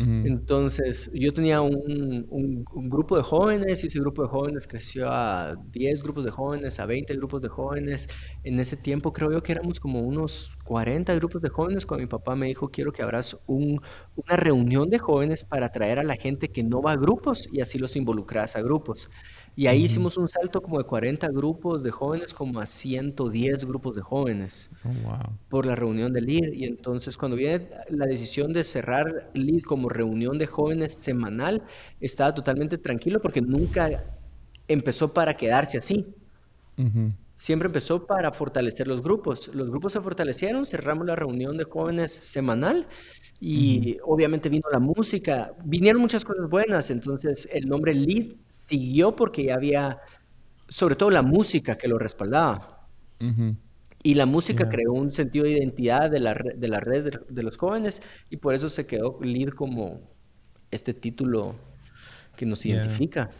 Entonces, yo tenía un, grupo de jóvenes y ese grupo de jóvenes creció a 10 grupos de jóvenes, a 20 grupos de jóvenes. En ese tiempo creo yo que éramos como unos 40 grupos de jóvenes cuando mi papá me dijo, quiero que abras una reunión de jóvenes para atraer a la gente que no va a grupos y así los involucras a grupos. Y ahí hicimos un salto como de 40 grupos de jóvenes como a 110 grupos de jóvenes oh, por la reunión de LEAD. Y entonces cuando viene la decisión de cerrar LEAD como reunión de jóvenes semanal, estaba totalmente tranquilo porque nunca empezó para quedarse así. Siempre empezó para fortalecer los grupos. Los grupos se fortalecieron, cerramos la reunión de jóvenes semanal y obviamente vino la música, vinieron muchas cosas buenas, entonces el nombre Lead siguió porque ya había, sobre todo la música que lo respaldaba. Y la música creó un sentido de identidad de la, de la red de, los jóvenes y por eso se quedó Lead como este título que nos identifica.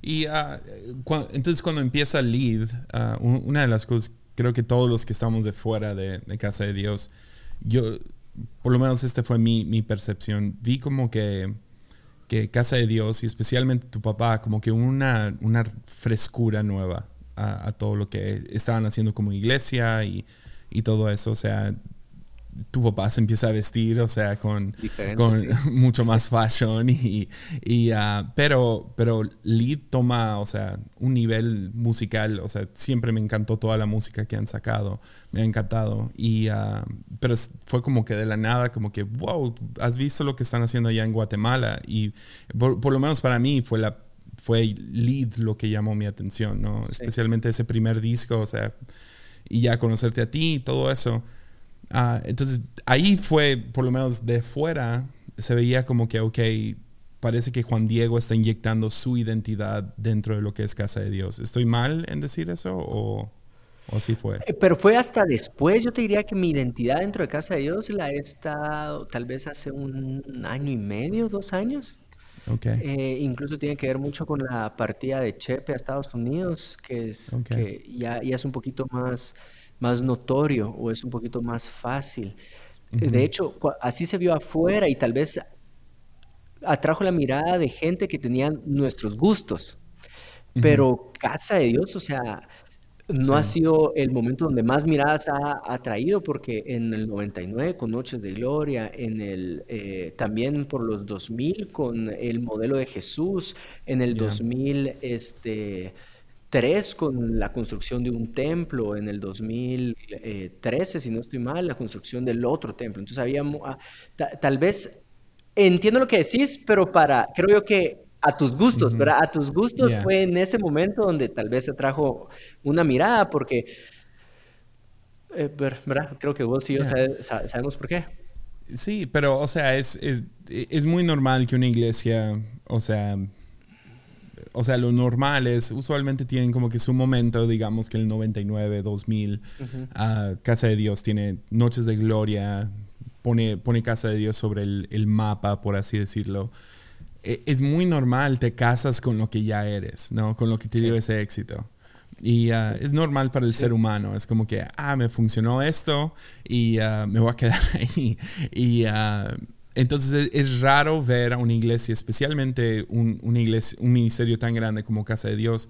Y ah, entonces cuando empieza Lead, ah, una de las cosas, creo que todos los que estamos de fuera de, de Casa de Dios, yo por lo menos esta fue mi, mi percepción, vi como que, que, Casa de Dios y especialmente tu papá, como que una, una frescura nueva a, a, todo lo que estaban haciendo como iglesia y, y todo eso. O sea, tu papá se empieza a vestir, o sea, con, con mucho más fashion y, y uh, pero, pero Lead toma, o sea, un nivel musical, o sea, siempre me encantó toda la música que han sacado, me ha encantado y, uh, pero fue como que de la nada, como que, wow, has visto lo que están haciendo allá en Guatemala y por, lo menos para mí fue la fue Lead lo que llamó mi atención, ¿no? Especialmente ese primer disco, o sea, y ya conocerte a ti y todo eso. Ah, entonces, ahí fue, por lo menos de fuera, se veía como que, ok, parece que Juan Diego está inyectando su identidad dentro de lo que es Casa de Dios. ¿Estoy mal en decir eso o, o así fue? Eh, pero fue hasta después, yo te diría que mi identidad dentro de Casa de Dios la he estado tal vez hace un año y medio, dos años. Okay. Eh, incluso tiene que ver mucho con la partida de Chepe a Estados Unidos, que, es, que ya, ya es un poquito más más notorio o es un poquito más fácil. De hecho, así se vio afuera y tal vez atrajo la mirada de gente que tenían nuestros gustos. Pero casa de Dios, o sea, no ha sido el momento donde más miradas ha atraído, porque en el 99 con Noches de Gloria, en el, eh, también por los 2000 con el modelo de Jesús, en el 2000, este 3 con la construcción de un templo, en el 2013, si no estoy mal, la construcción del otro templo. Entonces había, ah, tal vez, entiendo lo que decís, pero para, creo yo que a tus gustos, ¿verdad? A tus gustos fue en ese momento donde tal vez se trajo una mirada, porque, eh, ¿verdad? Creo que vos y yo sabemos por qué. Sí, pero, o sea, es, es, es muy normal que una iglesia, o sea, o sea, lo normal es, usualmente tienen como que su momento, digamos que el 99, 2000, uh Casa de Dios tiene Noches de Gloria, pone, pone Casa de Dios sobre el, mapa, por así decirlo. E, es muy normal, te casas con lo que ya eres, ¿no? Con lo que te dio ese éxito. Y ah, es normal para el ser humano. Es como que, ah, me funcionó esto y ah, me voy a quedar ahí. Y ah, entonces es, raro ver a una iglesia, especialmente un, una un ministerio tan grande como Casa de Dios,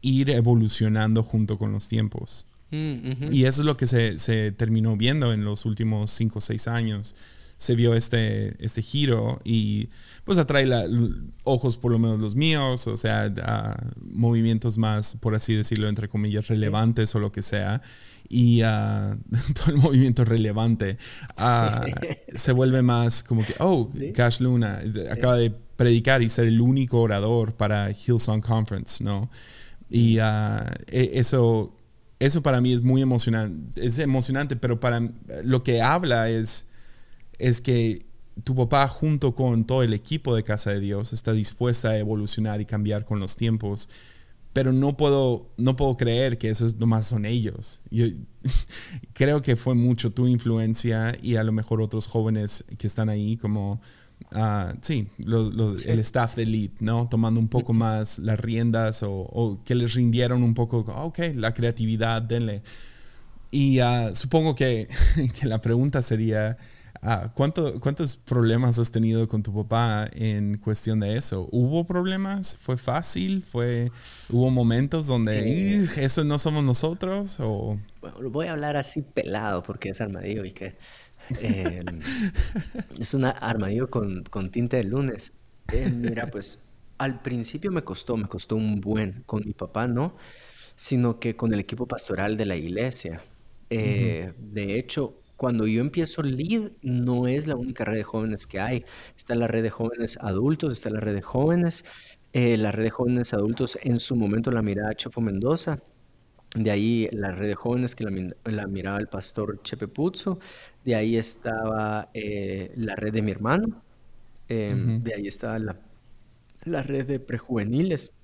ir evolucionando junto con los tiempos. Mm, y eso es lo que se, se, terminó viendo en los últimos cinco o seis años. Se vio este, este giro y pues atrae la, ojos por lo menos los míos, o sea, movimientos más, por así decirlo, entre comillas, relevantes o lo que sea. Y uh, todo el movimiento relevante uh, se vuelve más como que, oh, Cash Luna acaba de predicar y ser el único orador para Hillsong Conference, ¿no? Y uh, eso, eso para mí es muy emocionante, es emocionante, pero para lo que habla es, es que tu papá junto con todo el equipo de Casa de Dios está dispuesta a evolucionar y cambiar con los tiempos, pero no puedo, no puedo creer que eso nomás son ellos. Yo creo que fue mucho tu influencia y a lo mejor otros jóvenes que están ahí como, uh, sí, el staff de Elite, ¿no? Tomando un poco más las riendas o, que les rindieron un poco, ok, la creatividad, denle. Y uh, supongo que, que la pregunta sería Ah, ¿Cuántos problemas has tenido con tu papá en cuestión de eso? ¿Hubo problemas? ¿Fue fácil? ¿Fue, ¿Hubo momentos donde eh, eso no somos nosotros? O... Bueno, voy a hablar así pelado porque es armadillo y que em, es un armadillo con, con, tinte de lunes. Eh, mira, pues al principio me costó, me costó un buen. Con mi papá no, sino que con el equipo pastoral de la iglesia. Eh, de hecho, cuando yo empiezo LEAD, no es la única red de jóvenes que hay. Está la red de jóvenes adultos, está la red de jóvenes, eh, la red de jóvenes adultos en su momento la miraba Chofo Mendoza. De ahí la red de jóvenes que la, miraba el pastor Chepe Puzzo. De ahí estaba eh, la red de mi hermano. Em, de ahí estaba la, la red de prejuveniles.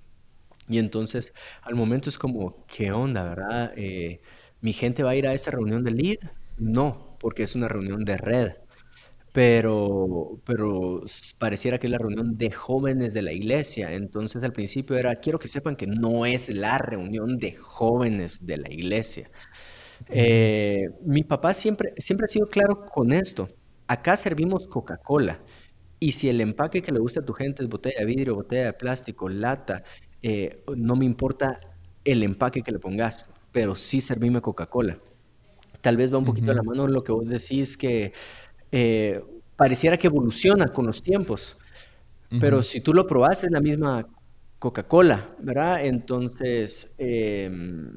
Y entonces al momento es como, ¿qué onda, verdad? Eh, ¿Mi gente va a ir a esa reunión de LEAD? No, porque es una reunión de red, pero, pero pareciera que es la reunión de jóvenes de la iglesia. Entonces al principio era, quiero que sepan que no es la reunión de jóvenes de la iglesia. Eh, mi papá siempre, siempre ha sido claro con esto. Acá servimos Coca-Cola. Y si el empaque que le gusta a tu gente es botella de vidrio, botella de plástico, lata, eh, no me importa el empaque que le pongas, pero sí servime Coca-Cola tal vez va un poquito la mano lo que vos decís que eh, pareciera que evoluciona con los tiempos, pero si tú lo probás es la misma Coca-Cola, ¿verdad? Entonces, em,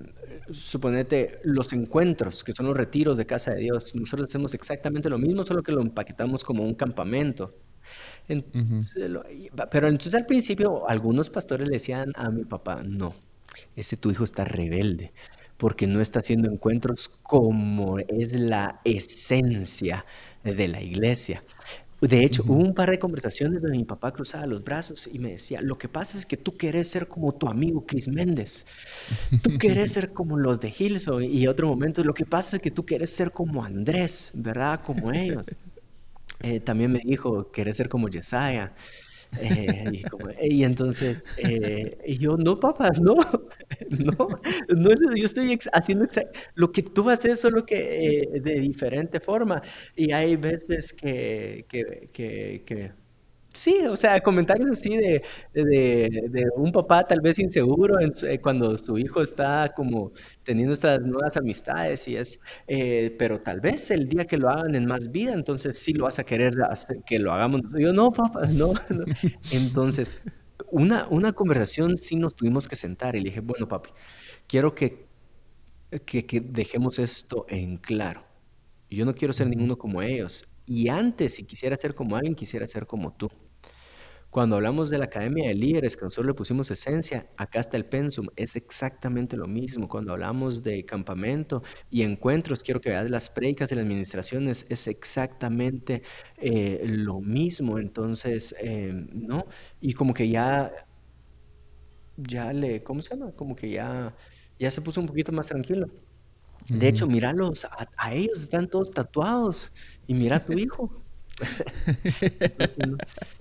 suponete los encuentros, que son los retiros de casa de Dios, nosotros hacemos exactamente lo mismo, solo que lo empaquetamos como un campamento. pero entonces al principio algunos pastores le decían a mi papá, no, ese tu hijo está rebelde porque no está haciendo encuentros como es la esencia de la iglesia. De hecho, hubo un par de conversaciones donde mi papá cruzaba los brazos y me decía, lo que pasa es que tú quieres ser como tu amigo Chris Méndez, tú quieres ser como los de Hilson y otro momento, lo que pasa es que tú quieres ser como Andrés, ¿verdad? Como ellos. Eh, también me dijo, quieres ser como Yesaya. Eh, y, entonces, eh, yo, no, papá, no, no, no, yo estoy haciendo lo que tú haces, solo que eh, de diferente forma. Y hay veces que, que, que Sí, o sea, comentarios así de, de, un papá tal vez inseguro eh, cuando su hijo está como teniendo estas nuevas amistades y es, eh, pero tal vez el día que lo hagan en más vida, entonces sí lo vas a querer hacer, que lo hagamos. Yo no, papá, no. no. Entonces, una, una conversación sí nos tuvimos que sentar y le dije, bueno, papi, quiero que, que, que dejemos esto en claro. Yo no quiero ser ninguno como ellos. Y antes, si quisiera ser como alguien, quisiera ser como tú. Cuando hablamos de la Academia de Líderes, que nosotros le pusimos esencia, acá está el pensum, es exactamente lo mismo. Cuando hablamos de campamento y encuentros, quiero que veas las predicas de las administraciones, es exactamente eh, lo mismo. Entonces, em, ¿no? Y como que ya, ya le, ¿cómo se llama? Como que ya, ya se puso un poquito más tranquilo. De hecho, míralos, a, ellos están todos tatuados y mira a tu hijo.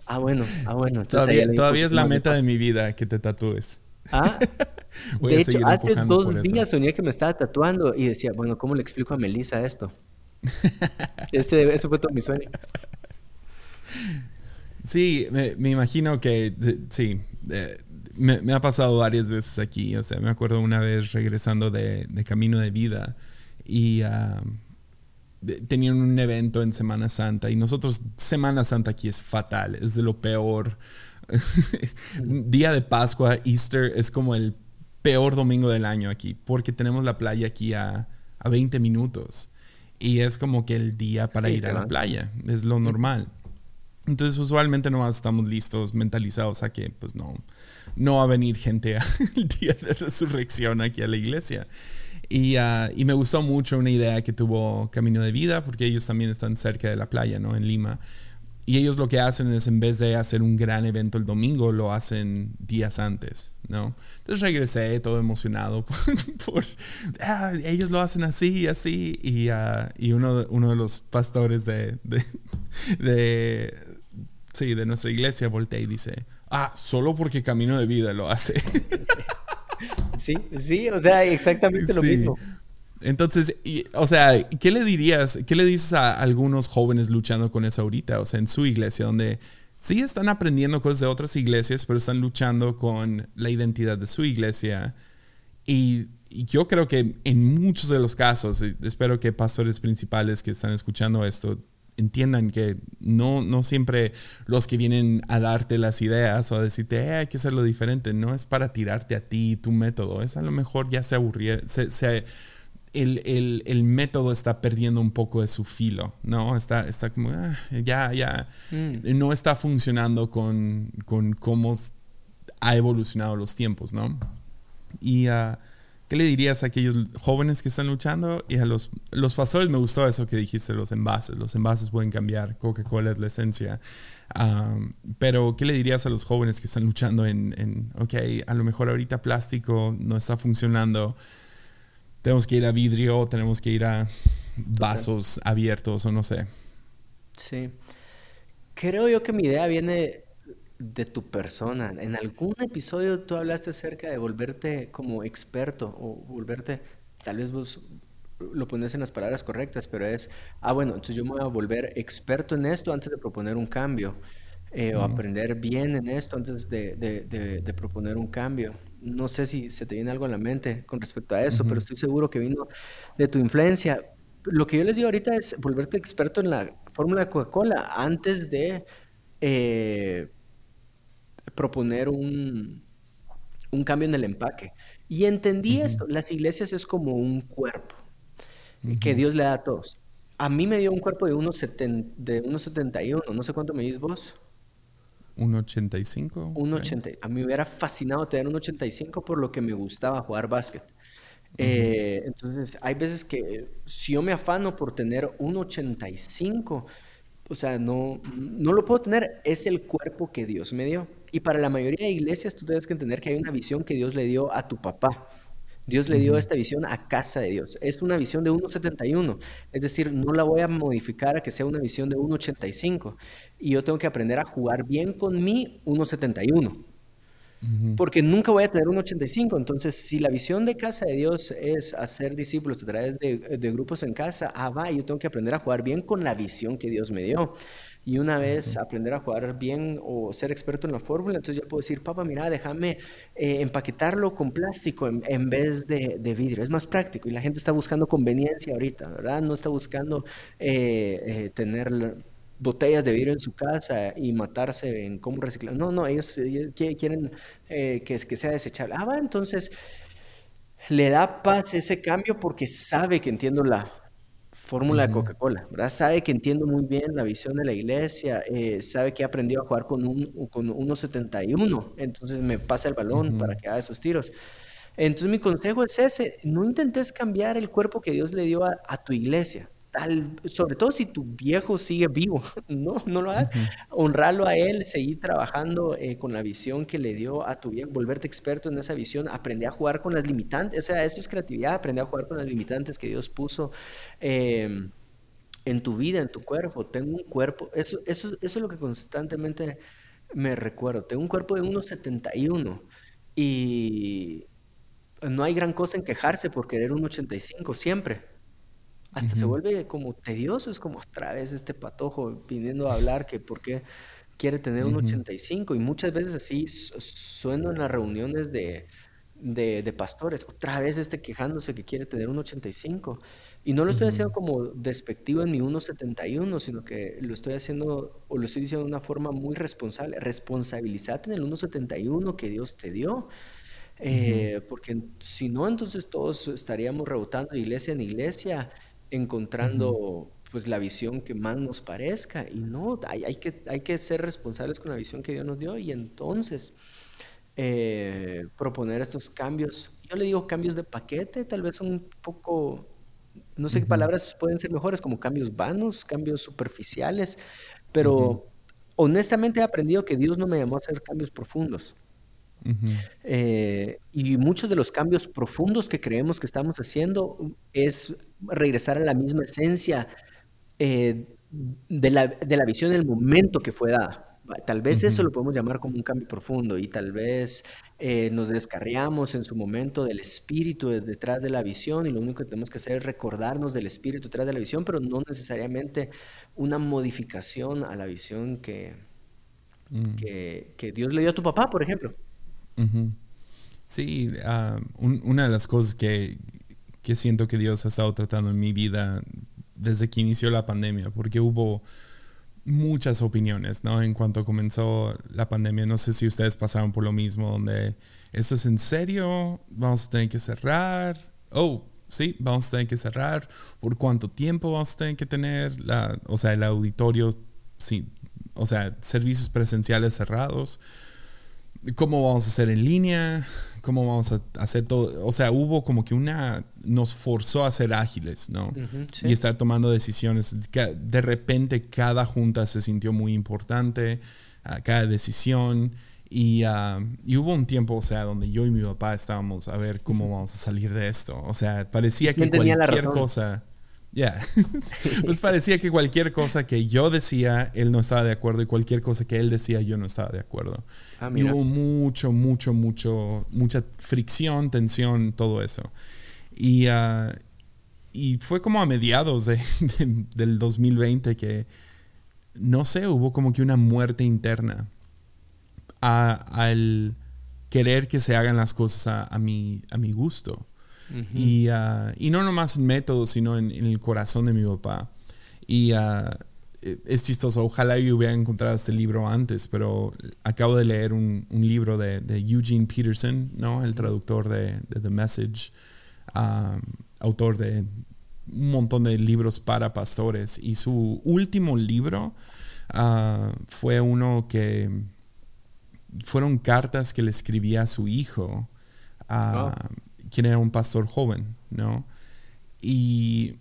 Ah, bueno, ah, bueno. todavía, es la meta de mi vida que te tatúes. Ah, de hecho, hace dos días soñé que me estaba tatuando y decía, bueno, ¿cómo le explico a Melissa esto? Ese, fue todo mi sueño. Sí, me, imagino que, sí, me, ha pasado varias veces aquí. O sea, me acuerdo una vez regresando de, Camino de Vida y ah, tenían un evento en Semana Santa y nosotros, Semana Santa aquí es fatal, es de lo peor. Día de Pascua, Easter, es como el peor domingo del año aquí, porque tenemos la playa aquí a, a 20 minutos. Y es como que el día para ir a la playa, es lo normal. Entonces usualmente no estamos listos, mentalizados a que pues no, no va a venir gente el día de resurrección aquí a la iglesia. Y, ah, y, me gustó mucho una idea que tuvo Camino de Vida, porque ellos también están cerca de la playa, ¿no? En Lima. Y ellos lo que hacen es, en vez de hacer un gran evento el domingo, lo hacen días antes, ¿no? Entonces regresé todo emocionado por, ah, ellos lo hacen así, así. Y, ah, y uno, uno de los pastores de, de, de, sí, de nuestra iglesia voltea y dice, ah, solo porque Camino de Vida lo hace. Sí, sí, o sea, exactamente lo mismo. Entonces, o sea, ¿qué le dirías, qué le dices a algunos jóvenes luchando con eso ahorita? O sea, en su iglesia, donde sí están aprendiendo cosas de otras iglesias, pero están luchando con la identidad de su iglesia. Y, yo creo que en muchos de los casos, espero que pastores principales que están escuchando esto entiendan que no, no siempre los que vienen a darte las ideas o a decirte eh, hay que hacerlo diferente, no es para tirarte a ti tu método, es a lo mejor ya se aburría, se, el, método está perdiendo un poco de su filo, ¿no? Está, está como, ah, ya, ya, mm. no está funcionando con, con cómo ha evolucionado los tiempos, ¿no? Y uh, ¿Qué le dirías a aquellos jóvenes que están luchando? Y a los, los pastores me gustó eso que dijiste, los envases. Los envases pueden cambiar, Coca-Cola es la esencia. pero, ¿qué le dirías a los jóvenes que están luchando en, en, ok, a lo mejor ahorita plástico no está funcionando, tenemos que ir a vidrio, tenemos que ir a vasos abiertos o no sé? Sí. Creo yo que mi idea viene de tu persona. En algún episodio tú hablaste acerca de volverte como experto o volverte, tal vez vos lo pones en las palabras correctas, pero es, ah, bueno, entonces yo me voy a volver experto en esto antes de proponer un cambio, eh, o aprender bien en esto antes de, de, proponer un cambio. No sé si se te viene algo en la mente con respecto a eso, pero estoy seguro que vino de tu influencia. Lo que yo les digo ahorita es volverte experto en la fórmula de Coca-Cola antes de... Eh, proponer un, un cambio en el empaque. Y entendí esto, las iglesias es como un cuerpo que Dios le da a todos. A mí me dio un cuerpo de 1,71, de no sé cuánto me dices vos. 1,85. 1,80. A mí me hubiera fascinado tener un 1,85 por lo que me gustaba jugar básquet. Eh, entonces, hay veces que si yo me afano por tener un 1,85, o sea, no, no lo puedo tener, es el cuerpo que Dios me dio. Y para la mayoría de iglesias tú tienes que entender que hay una visión que Dios le dio a tu papá. Dios le dio esta visión a casa de Dios. Es una visión de 1.71. Es decir, no la voy a modificar a que sea una visión de 1.85. Y yo tengo que aprender a jugar bien con mi 1.71. Porque nunca voy a tener un 85. Entonces, si la visión de casa de Dios es hacer discípulos a través de, de grupos en casa, ah, va, yo tengo que aprender a jugar bien con la visión que Dios me dio. Y una vez aprender a jugar bien o ser experto en la fórmula, entonces yo puedo decir, papá, mira, déjame eh, empaquetarlo con plástico en, vez de, vidrio. Es más práctico y la gente está buscando conveniencia ahorita, ¿verdad? No está buscando eh, eh, tener botellas de vidrio en su casa y matarse en cómo reciclar. No, no, ellos, quieren que, que sea desechable. Ah, va, entonces le da paz ese cambio porque sabe que entiendo la, fórmula de Coca-Cola, ¿verdad? Sabe que entiendo muy bien la visión de la iglesia, eh, sabe que he aprendido a jugar con un con 1.71, entonces me pasa el balón para que haga esos tiros. Entonces mi consejo es ese, no intentes cambiar el cuerpo que Dios le dio a tu iglesia, sobre todo si tu viejo sigue vivo, no, no lo hagas. Honrarlo a él, seguir trabajando eh, con la visión que le dio a tu viejo, volverte experto en esa visión, aprender a jugar con las limitantes, o sea, eso es creatividad, aprender a jugar con las limitantes que Dios puso em, en tu vida, en tu cuerpo. Tengo un cuerpo, eso, eso, eso es lo que constantemente me recuerdo. Tengo un cuerpo de 1,71 y no hay gran cosa en quejarse por querer un 85 siempre hasta se vuelve como tedioso, es como otra vez este patojo viniendo a hablar que por qué, quiere tener un 85 y muchas veces así sueno en las reuniones de, de, pastores, otra vez este quejándose que quiere tener un 85. Y no lo estoy haciendo como despectivo en mi 1.71, sino que lo estoy haciendo, o lo estoy diciendo de una forma muy responsable. Responsabilizate en el 1.71 que Dios te dio. Eh, porque si no, entonces todos estaríamos rebotando de iglesia en iglesia, encontrando pues la visión que más nos parezca. Y no, hay, hay, que, hay que ser responsables con la visión que Dios nos dio y entonces eh, proponer estos cambios. Yo le digo cambios de paquete, tal vez un poco no sé qué palabras pueden ser mejores, como cambios vanos, cambios superficiales, pero honestamente he aprendido que Dios no me llamó a hacer cambios profundos. Eh, y muchos de los cambios profundos que creemos que estamos haciendo es regresar a la misma esencia eh, de, la, de la visión del momento que fue dada. Tal vez eso lo podemos llamar como un cambio profundo y tal vez eh, nos descarriamos en su momento del espíritu detrás de la visión y lo único que tenemos que hacer es recordarnos del espíritu detrás de la visión, pero no necesariamente una modificación a la visión que, mm. que, Dios le dio a tu papá, por ejemplo. Sí, ah, una de las cosas que, que siento que Dios ha estado tratando en mi vida desde que inició la pandemia, porque hubo muchas opiniones, ¿no? En cuanto comenzó la pandemia, no sé si ustedes pasaron por lo mismo, donde esto es en serio, vamos a tener que cerrar, oh, sí, vamos a tener que cerrar, por cuánto tiempo vamos a tener que tener, la, o sea, el auditorio, sí, o sea, servicios presenciales cerrados, cómo vamos a hacer en línea, cómo vamos a hacer todo. O sea, hubo como que una, nos forzó a ser ágiles, ¿no? Y estar tomando decisiones. De repente cada junta se sintió muy importante, cada decisión. Y, ah, y, hubo un tiempo, o sea, donde yo y mi papá estábamos a ver cómo vamos a salir de esto. O sea, parecía que cualquier cosa... Ya. pues parecía que cualquier cosa que yo decía, él no estaba de acuerdo y cualquier cosa que él decía, yo no estaba de acuerdo. Ah, y hubo mucho, mucho, mucho, mucha fricción, tensión, todo eso. Y, ah, y fue como a mediados de, del 2020 que, no sé, hubo como que una muerte interna al querer que se hagan las cosas a, mi, a mi gusto. Ah, y, no nomás en método, sino en, el corazón de mi papá. Y uh, es chistoso, ojalá yo hubiera encontrado este libro antes, pero acabo de leer un, libro de, Eugene Peterson, ¿no? el traductor de, The Message, um, autor de un montón de libros para pastores. Y su último libro uh, fue uno que fueron cartas que le escribía a su hijo. Uh, quien era un pastor joven, ¿no? Y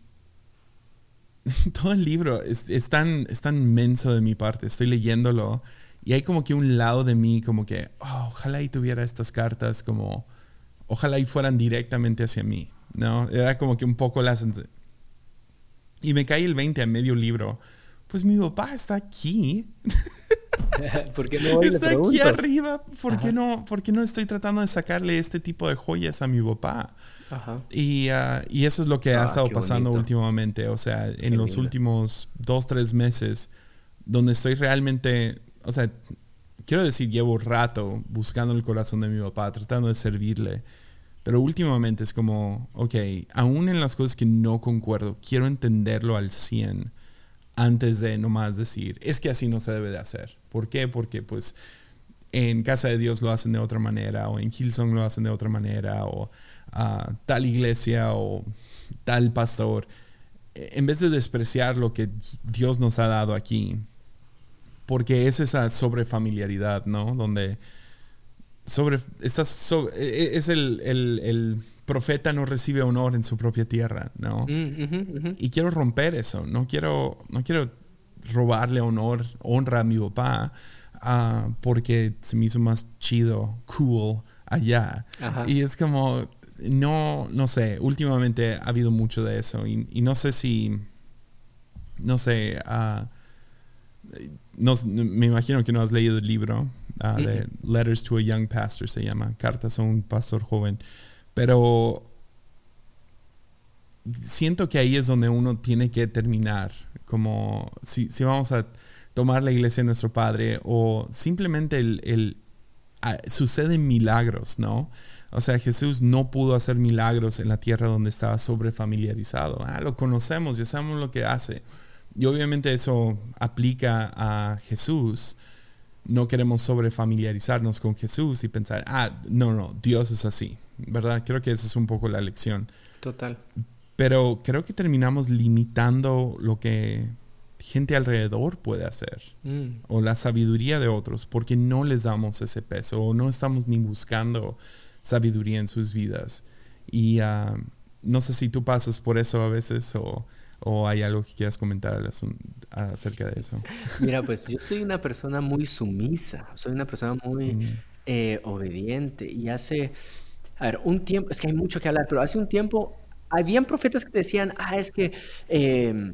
todo el libro es, tan, es tan menso de mi parte, estoy leyéndolo y hay como que un lado de mí como que, oh, ojalá y tuviera estas cartas como, ojalá y fueran directamente hacia mí, ¿no? Era como que un poco las... Y me cae el 20 a medio libro, pues mi papá está aquí. ¿Por qué no Está aquí arriba. ¿Por qué, no, ¿Por no estoy tratando de sacarle este tipo de joyas a mi papá? Y, ah, y, eso es lo que ha ah, estado pasando últimamente. O sea, en los últimos dos, tres meses, donde estoy realmente, o sea, quiero decir, llevo rato buscando el corazón de mi papá, tratando de servirle. Pero últimamente es como, ok, aún en las cosas que no concuerdo, quiero entenderlo al 100 antes de nomás decir, es que así no se debe de hacer. ¿Por qué? Porque pues en Casa de Dios lo hacen de otra manera, o en Hillsong lo hacen de otra manera, o uh, tal iglesia o tal pastor. En vez de despreciar lo que Dios nos ha dado aquí, porque es esa sobrefamiliaridad, ¿no? Donde sobre, estás e, e, es el profeta no recibe honor en su propia tierra, ¿no? Mm, y quiero romper eso, no quiero, no quiero robarle honor, honra a mi papá uh, porque se me hizo más chido, cool allá. Y es como, no, no sé, últimamente ha habido mucho de eso y, no sé si, no sé, uh, no, me imagino que no has leído el libro uh, de Letters to a Young Pastor, se llama, Cartas a un pastor joven. Pero siento que ahí es donde uno tiene que terminar. Como si, vamos a tomar la iglesia de nuestro Padre o simplemente el, el suceden milagros, ¿no? O sea, Jesús no pudo hacer milagros en la tierra donde estaba sobrefamiliarizado. Ah, lo conocemos, ya sabemos lo que hace. Y obviamente eso aplica a Jesús. No queremos sobrefamiliarizarnos con Jesús y pensar, ah, no, no, Dios es así, ¿verdad? Creo que esa es un poco la lección. Total. Pero creo que terminamos limitando lo que gente alrededor puede hacer mm. o la sabiduría de otros porque no les damos ese peso o no estamos ni buscando sabiduría en sus vidas. Y ah, no sé si tú pasas por eso a veces o, o hay algo que quieras comentar acerca de eso. Mira, pues yo soy una persona muy sumisa, soy una persona muy mm. eh, obediente y hace, a ver, un tiempo, es que hay mucho que hablar, pero hace un tiempo habían profetas que decían, ah, es que... Eh,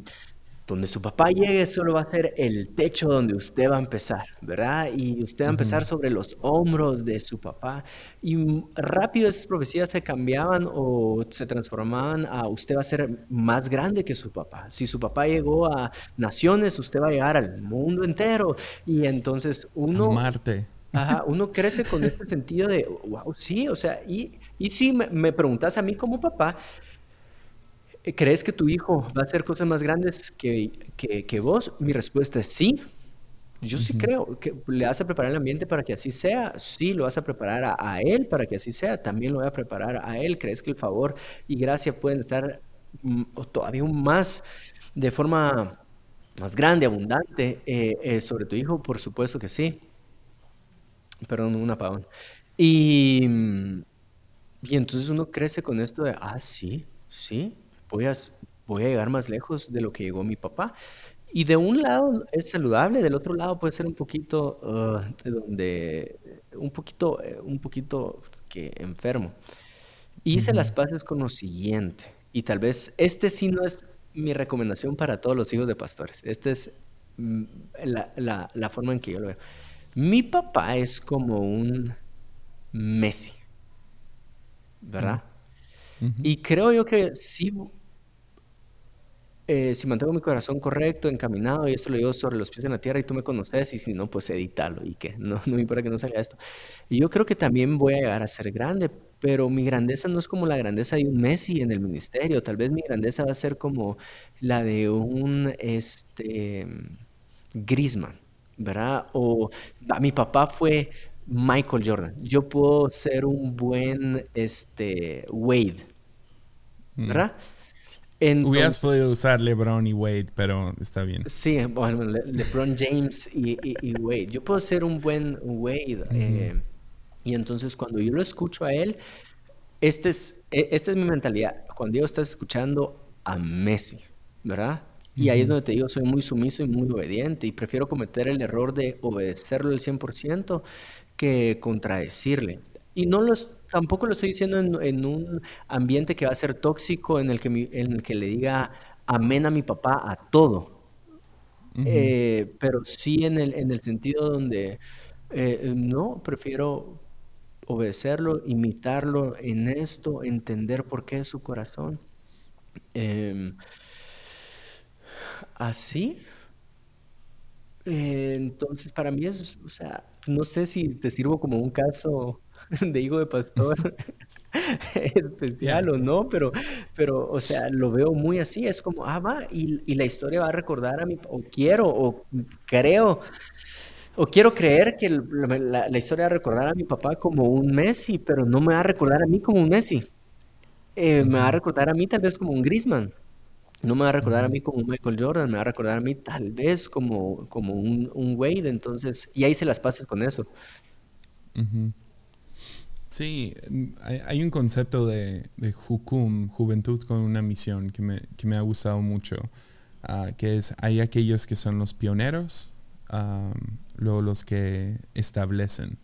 donde su papá llegue solo va a ser el techo donde usted va a empezar, ¿verdad? Y usted va a empezar sobre los hombros de su papá. Y rápido esas profecías se cambiaban o se transformaban a usted va a ser más grande que su papá. Si su papá llegó a naciones, usted va a llegar al mundo entero. Y entonces uno... Marte. Ajá, uno crece con este sentido de, wow, sí, o sea, y, y si me, me preguntas a mí como papá, ¿Crees que tu hijo va a hacer cosas más grandes que, que, vos? Mi respuesta es sí. Yo sí creo que le vas a preparar el ambiente para que así sea. Sí, lo vas a preparar a, él para que así sea. También lo voy a preparar a él. ¿Crees que el favor y gracia pueden estar mm, todavía más de forma más grande, abundante eh, eh, sobre tu hijo? Por supuesto que sí. Perdón, un apagón. Y, mm, y entonces uno crece con esto de, ah, sí, sí, voy a, voy a llegar más lejos de lo que llegó mi papá. Y de un lado es saludable, del otro lado puede ser un poquito, uh, donde, un poquito, eh, un poquito que enfermo. Hice las paces con lo siguiente, y tal vez este sí no es mi recomendación para todos los hijos de pastores. Esta es mm, la, la, la forma en que yo lo veo. Mi papá es como un Messi, ¿verdad? Y creo yo que sí, eh, si mantengo mi corazón correcto, encaminado, y esto lo digo sobre los pies en la tierra, y tú me conoces, y si no, pues edítalo, y que no, no me importa que no salga esto. Y yo creo que también voy a llegar a ser grande, pero mi grandeza no es como la grandeza de un Messi en el ministerio, tal vez mi grandeza va a ser como la de un este, Griezmann, ¿verdad? O a mi papá fue Michael Jordan. Yo puedo ser un buen este, Wade, mm. ¿verdad? Hubieras podido usar LeBron y Wade, pero está bien. Sí, bueno, LeBron James y, Wade. Yo puedo ser un buen Wade. Eh, y entonces cuando yo lo escucho a él, este es, e, esta es mi mentalidad. Cuando Dios estás escuchando a Messi, ¿verdad? Y ahí es donde te digo, soy muy sumiso y muy obediente y prefiero cometer el error de obedecerlo al 100% que contradecirle. Y no los, tampoco lo estoy diciendo en, un ambiente que va a ser tóxico, en el que, en el que le diga amén a mi papá a todo. Eh, pero sí en el, en el sentido donde eh, no, prefiero obedecerlo, imitarlo en esto, entender por qué es su corazón. Em, así. Eh, entonces, para mí es, o sea, no sé si te sirvo como un caso de hijo de pastor especial o no, pero, pero, o sea, lo veo muy así, es como, ah, va, y, y la historia va a recordar a mi, o quiero, o creo, o quiero creer que la, la, historia va a recordar a mi papá como un Messi, pero no me va a recordar a mí como un Messi. Eh, me va a recordar a mí tal vez como un Griezmann. No me va a recordar a mí como un Michael Jordan, me va a recordar a mí tal vez como, como un, un Wade. Entonces, y ahí se las pases con eso. Sí, hay, un concepto de, de Hukum, juventud con una misión, que me, que me ha gustado mucho, ah, que es, hay aquellos que son los pioneros, luego los que establecen.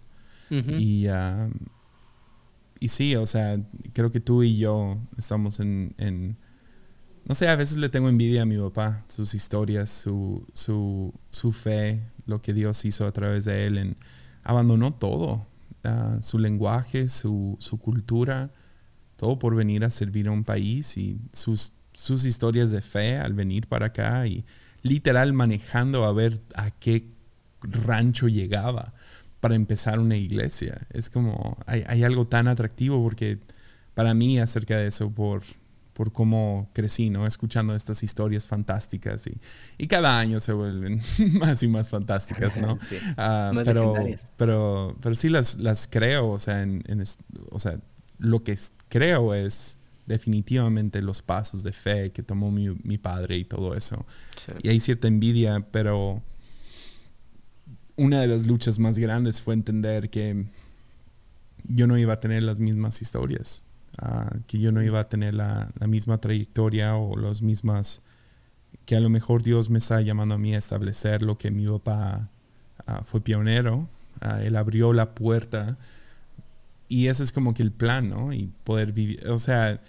y, y sí, o sea, creo que tú y yo estamos en, en, no sé, a veces le tengo envidia a mi papá, sus historias, su, su, su fe, lo que Dios hizo a través de él, en, abandonó todo su lenguaje, su, su, cultura, todo por venir a servir a un país y sus, sus historias de fe al venir para acá y literal manejando a ver a qué rancho llegaba para empezar una iglesia. Es como, hay algo tan atractivo porque para mí acerca de eso, por, por cómo crecí, ¿no? Escuchando estas historias fantásticas y, y cada año se vuelven más y más fantásticas, ¿no? Ah, pero, pero, pero sí las, las creo, o sea, en, o sea, lo que creo es definitivamente los pasos de fe que tomó mi, mi padre y todo eso. Y hay cierta envidia, pero una de las luchas más grandes fue entender que yo no iba a tener las mismas historias, que yo no iba a tener la, la, misma trayectoria o las mismas, que a lo mejor Dios me está llamando a mí a establecer lo que mi papá ah, fue pionero, ah, él abrió la puerta y ese es como que el plan, ¿no? Y poder vivir, o sea,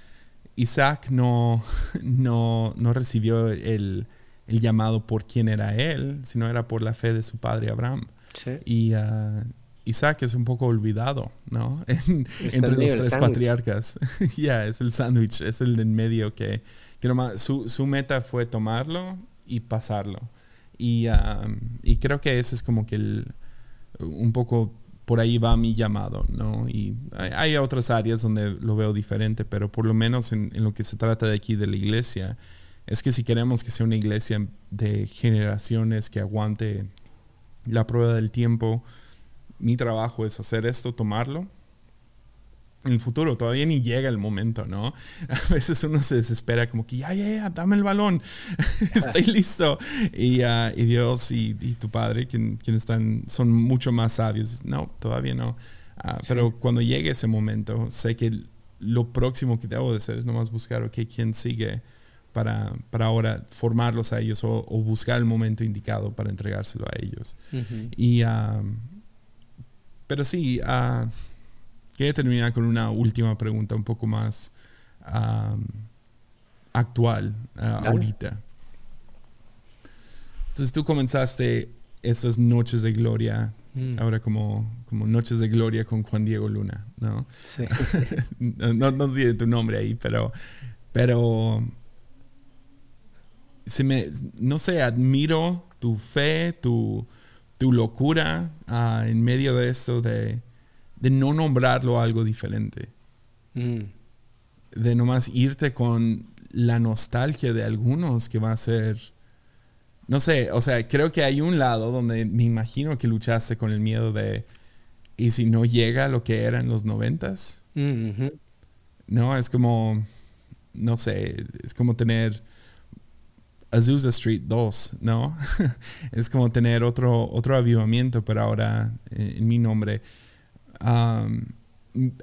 Isaac no, no, no recibió el, el, llamado por quién era él, sino era por la fe de su padre Abraham. Y uh, Isaac es un poco olvidado, ¿no? entre los tres patriarcas. ya, es el sándwich, es el en medio que, que nomás, su, su, meta fue tomarlo y pasarlo. Y, uh, y creo que ese es como que el, un poco por ahí va mi llamado, ¿no? Y hay, otras áreas donde lo veo diferente, pero por lo menos en, lo que se trata de aquí de la iglesia, es que si queremos que sea una iglesia de generaciones que aguante la prueba del tiempo, mi trabajo es hacer esto, tomarlo en el futuro, todavía ni llega el momento, ¿no? A veces uno se desespera como que, ya, ya, ya, dame el balón, estoy listo. Y, uh, y Dios y, y, tu Padre, quien, quienes están, son mucho más sabios. No, todavía no. Uh, pero cuando llegue ese momento, sé que lo próximo que debo de hacer es nomás buscar, ok, quién sigue para, para ahora formarlos a ellos o, o, buscar el momento indicado para entregárselo a ellos. Y, uh, pero sí, Quería terminar con una última pregunta un poco más actual ahorita. Entonces tú comenzaste esas noches de gloria, mm. ahora como, como noches de gloria con Juan Diego Luna, ¿no? Sí. no, no, tu nombre ahí, pero, pero se me, no sé, admiro tu fe, tu, tu locura ah, en medio de esto de de no nombrarlo algo diferente. Mm. De nomás irte con la nostalgia de algunos que va a ser... No sé, o sea, creo que hay un lado donde me imagino que luchaste con el miedo de... ¿Y si no llega a lo que era en los noventas? Mm, no, es como... No sé, es como tener... Azusa Street 2, ¿no? es como tener otro, otro avivamiento, pero ahora eh, en mi nombre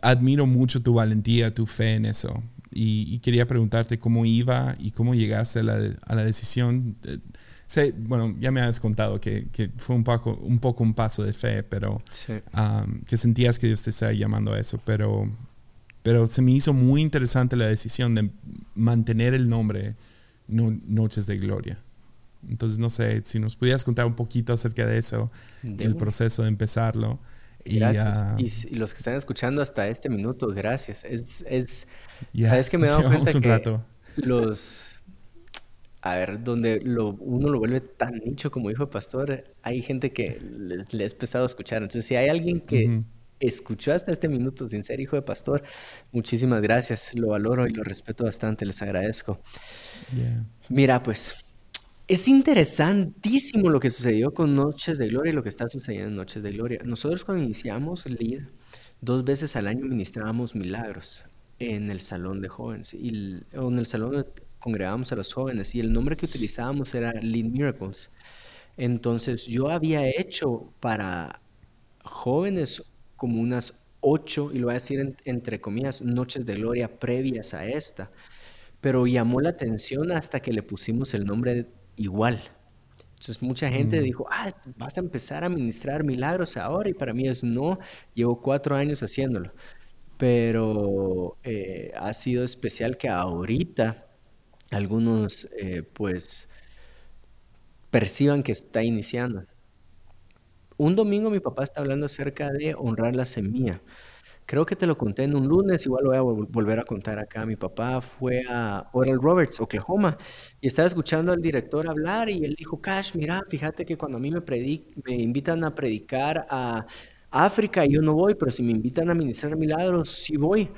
admiro mucho tu valentía, tu fe en eso. Y, quería preguntarte cómo iba y cómo llegaste a la, decisión. Sé, bueno, ya me has contado que, fue un poco, un poco un paso de fe, pero que sentías que Dios te estaba llamando a eso, pero, pero se me hizo muy interesante la decisión de mantener el nombre Noches de Gloria. Entonces, no sé, si nos pudieras contar un poquito acerca de eso, el proceso de empezarlo. Gracias. Y, los que están escuchando hasta este minuto, gracias. Es, es sabes que me he dado cuenta un que rato. los a ver, donde lo, uno lo vuelve tan nicho como hijo de pastor, hay gente que le, es pesado escuchar. Entonces, si hay alguien que escuchó hasta este minuto sin ser hijo de pastor, muchísimas gracias. Lo valoro y lo respeto bastante. Les agradezco. Mira, pues es interesantísimo lo que sucedió con Noches de Gloria y lo que está sucediendo en Noches de Gloria. Nosotros cuando iniciamos LEAD, dos veces al año ministrábamos milagros en el salón de jóvenes y, o en el salón congregábamos a los jóvenes y el nombre que utilizábamos era Lead Miracles. Entonces yo había hecho para jóvenes como unas ocho, y lo voy a decir entre comillas, noches de gloria previas a esta, pero llamó la atención hasta que le pusimos el nombre igual. Entonces mucha gente mm. dijo, ah, vas a empezar a ministrar milagros ahora y para mí es no, llevo cuatro años haciéndolo. Pero eh, ha sido especial que ahorita algunos eh, pues perciban que está iniciando. Un domingo mi papá está hablando acerca de honrar la semilla. Creo que te lo conté en un lunes, igual lo voy a vol- volver a contar acá. Mi papá fue a Oral Roberts, Oklahoma, y estaba escuchando al director hablar y él dijo, Cash, mira, fíjate que cuando a mí me, me invitan a predicar a África, yo no voy, pero si me invitan a ministrar milagros, sí voy.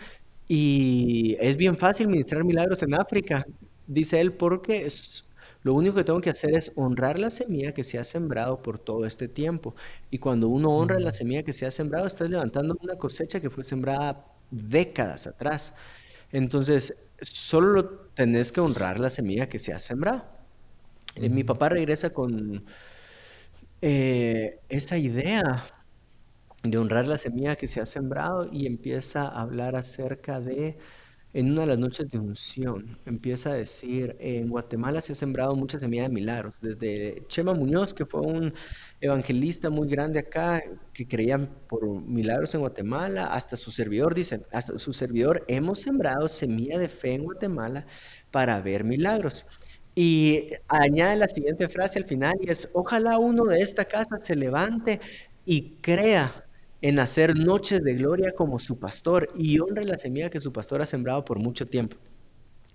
Y es bien fácil ministrar milagros en África, dice él, porque es- lo único que tengo que hacer es honrar la semilla que se ha sembrado por todo este tiempo. Y cuando uno honra la semilla que se ha sembrado, estás levantando una cosecha que fue sembrada décadas atrás. Entonces, solo lo- tenés que honrar la semilla que se ha sembrado. Eh, mi papá regresa con eh, esa idea de honrar la semilla que se ha sembrado y empieza a hablar acerca de, en una de las noches de unción, empieza a decir, en Guatemala se ha sembrado mucha semilla de milagros, desde Chema Muñoz, que fue un evangelista muy grande acá, que creía por milagros en Guatemala, hasta su servidor, dice, hasta su servidor, hemos sembrado semilla de fe en Guatemala para ver milagros. Y añade la siguiente frase al final y es, ojalá uno de esta casa se levante y crea en hacer noches de gloria como su pastor y honre la semilla que su pastor ha sembrado por mucho tiempo.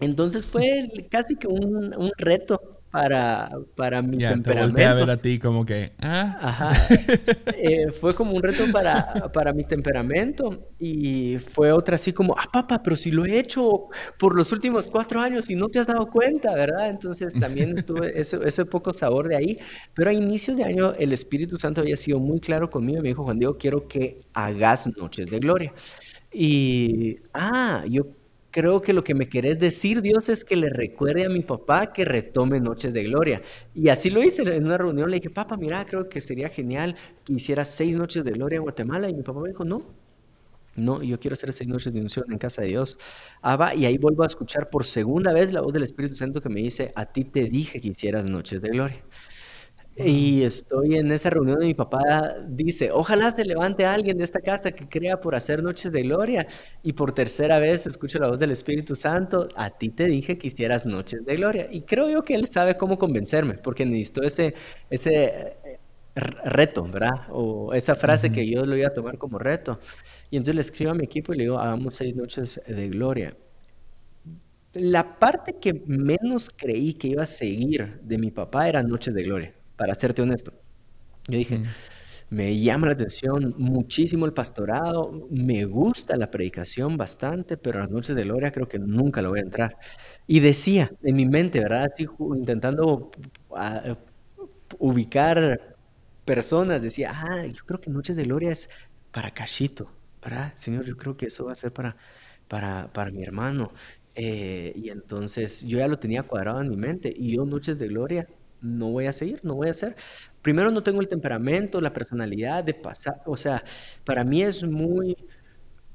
Entonces fue casi que un, un reto para, para mi Ya, te volteé a ver temperamento. a ti como que, ah, Ajá. Eh, fue como un reto para, para mi temperamento y fue otra así como, ah, papá, pero si lo he hecho por los últimos cuatro años y no te has dado cuenta, ¿verdad? Entonces también estuve ese, ese poco sabor de ahí, pero a inicios de año el Espíritu Santo había sido muy claro conmigo y me dijo, Juan Diego, quiero que hagas noches de gloria. Y, ah, yo creo que lo que me querés decir, Dios, es que le recuerde a mi papá que retome Noches de Gloria. Y así lo hice en una reunión. Le dije, papá, mira, creo que sería genial que hiciera seis Noches de Gloria en Guatemala. Y mi papá me dijo, no, no, yo quiero hacer seis noches de unción en casa de Dios. Va, y ahí vuelvo a escuchar por segunda vez la voz del Espíritu Santo que me dice, a ti te dije que hicieras Noches de Gloria. Y estoy en esa reunión y mi papá dice, ojalá se levante alguien de esta casa que crea por hacer noches de gloria. Y por tercera vez escucho la voz del Espíritu Santo, a ti te dije que hicieras noches de gloria. Y creo yo que él sabe cómo convencerme, porque necesitó ese, ese eh, reto, ¿verdad? O esa frase que yo lo iba a tomar como reto. Y entonces le escribo a mi equipo y le digo, hagamos seis noches de gloria. La parte que menos creí que iba a seguir de mi papá eran Noches de Gloria, para serte honesto. Yo dije, mm, me llama la atención muchísimo el pastorado, me gusta la predicación bastante, pero las Noches de Gloria creo que nunca lo voy a entrar. Y decía en mi mente, ¿verdad? Así intentando ah, ubicar personas, decía, ah, yo creo que Noches de Gloria es para Cachito, ¿verdad? Señor, yo creo que eso va a ser para, para, para mi hermano. Eh, y entonces yo ya lo tenía cuadrado en mi mente y yo Noches de Gloria no voy a seguir, no voy a hacer. Primero no tengo el temperamento, la personalidad de pasar, o sea, para mí es muy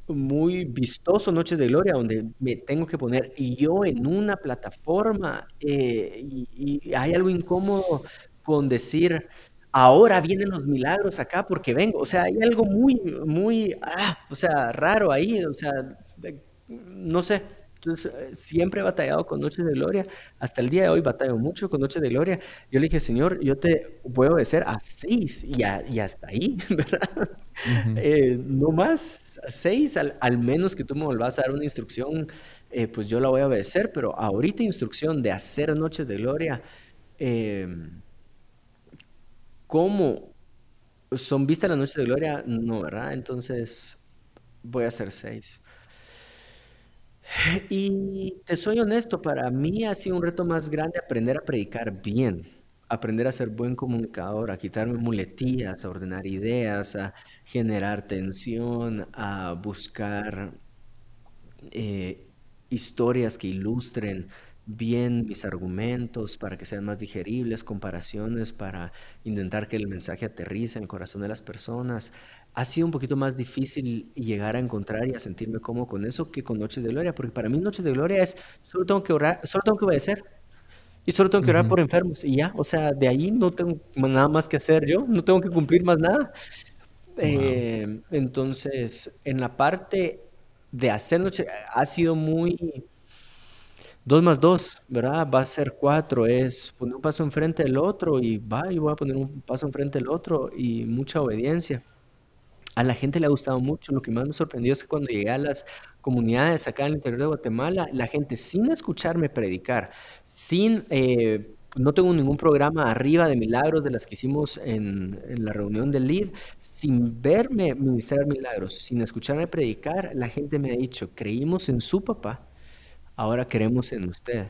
muy vistoso Noches de Gloria, donde me tengo que poner y yo en una plataforma eh, y, y hay algo incómodo con decir, ahora vienen los milagros acá porque vengo, o sea, hay algo muy, muy, ah, o sea, raro ahí, o sea, no sé. Entonces, eh, siempre he batallado con Noches de Gloria. Hasta el día de hoy batallo mucho con Noches de Gloria. Yo le dije, Señor, yo te voy a obedecer a seis y, a- y hasta ahí, ¿verdad? Eh, no más seis, al, al menos que tú me volvás a dar una instrucción, eh, pues yo la voy a obedecer, pero ahorita instrucción de hacer noches de gloria, eh, ¿cómo son vistas las noches de gloria? No, ¿verdad? Entonces voy a hacer seis. Y te soy honesto, para mí ha sido un reto más grande aprender a predicar bien, aprender a ser buen comunicador, a quitarme muletillas, a ordenar ideas, a generar tensión, a buscar eh, historias que ilustren bien mis argumentos para que sean más digeribles, comparaciones para intentar que el mensaje aterrice en el corazón de las personas. Ha sido un poquito más difícil llegar a encontrar y a sentirme cómodo con eso que con Noches de Gloria, porque para mí Noches de Gloria es solo tengo que orar, solo tengo que obedecer y solo tengo que orar por enfermos y ya, o sea, de ahí no tengo nada más que hacer yo, no tengo que cumplir más nada. Wow. Eh, entonces, en la parte de hacer noche, ha sido muy dos más dos, ¿verdad? Va a ser cuatro, es poner un paso enfrente del otro y va, y voy a poner un paso enfrente del otro y mucha obediencia. A la gente le ha gustado mucho. Lo que más me sorprendió es que cuando llegué a las comunidades acá en el interior de Guatemala, la gente sin escucharme predicar, sin... Eh, no tengo ningún programa arriba de milagros de las que hicimos en, la reunión del LEAD, sin verme ministrar milagros, sin escucharme predicar, la gente me ha dicho, creímos en su papá, ahora creemos en usted.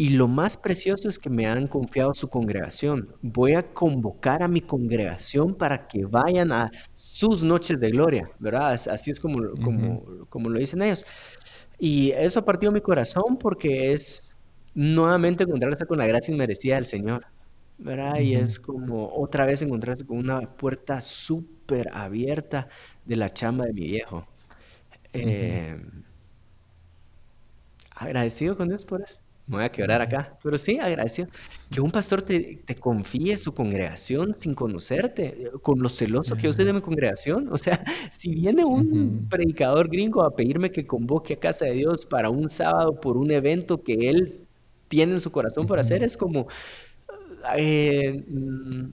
Y lo más precioso es que me han confiado su congregación. Voy a convocar a mi congregación para que vayan a sus noches de gloria, ¿verdad? Así es como, como, como lo dicen ellos. Y eso partió mi corazón porque es nuevamente encontrarse con la gracia inmerecida del Señor, ¿verdad? Y es como otra vez encontrarse con una puerta súper abierta de la chamba de mi viejo. Eh, agradecido con Dios por eso. Me voy a quebrar acá. Pero sí, agradecido. Que un pastor te, te confíe su congregación sin conocerte, con lo celoso que yo soy de mi congregación. O sea, si viene un predicador gringo a pedirme que convoque a Casa de Dios para un sábado por un evento que él tiene en su corazón por hacer, es como, eh, mm,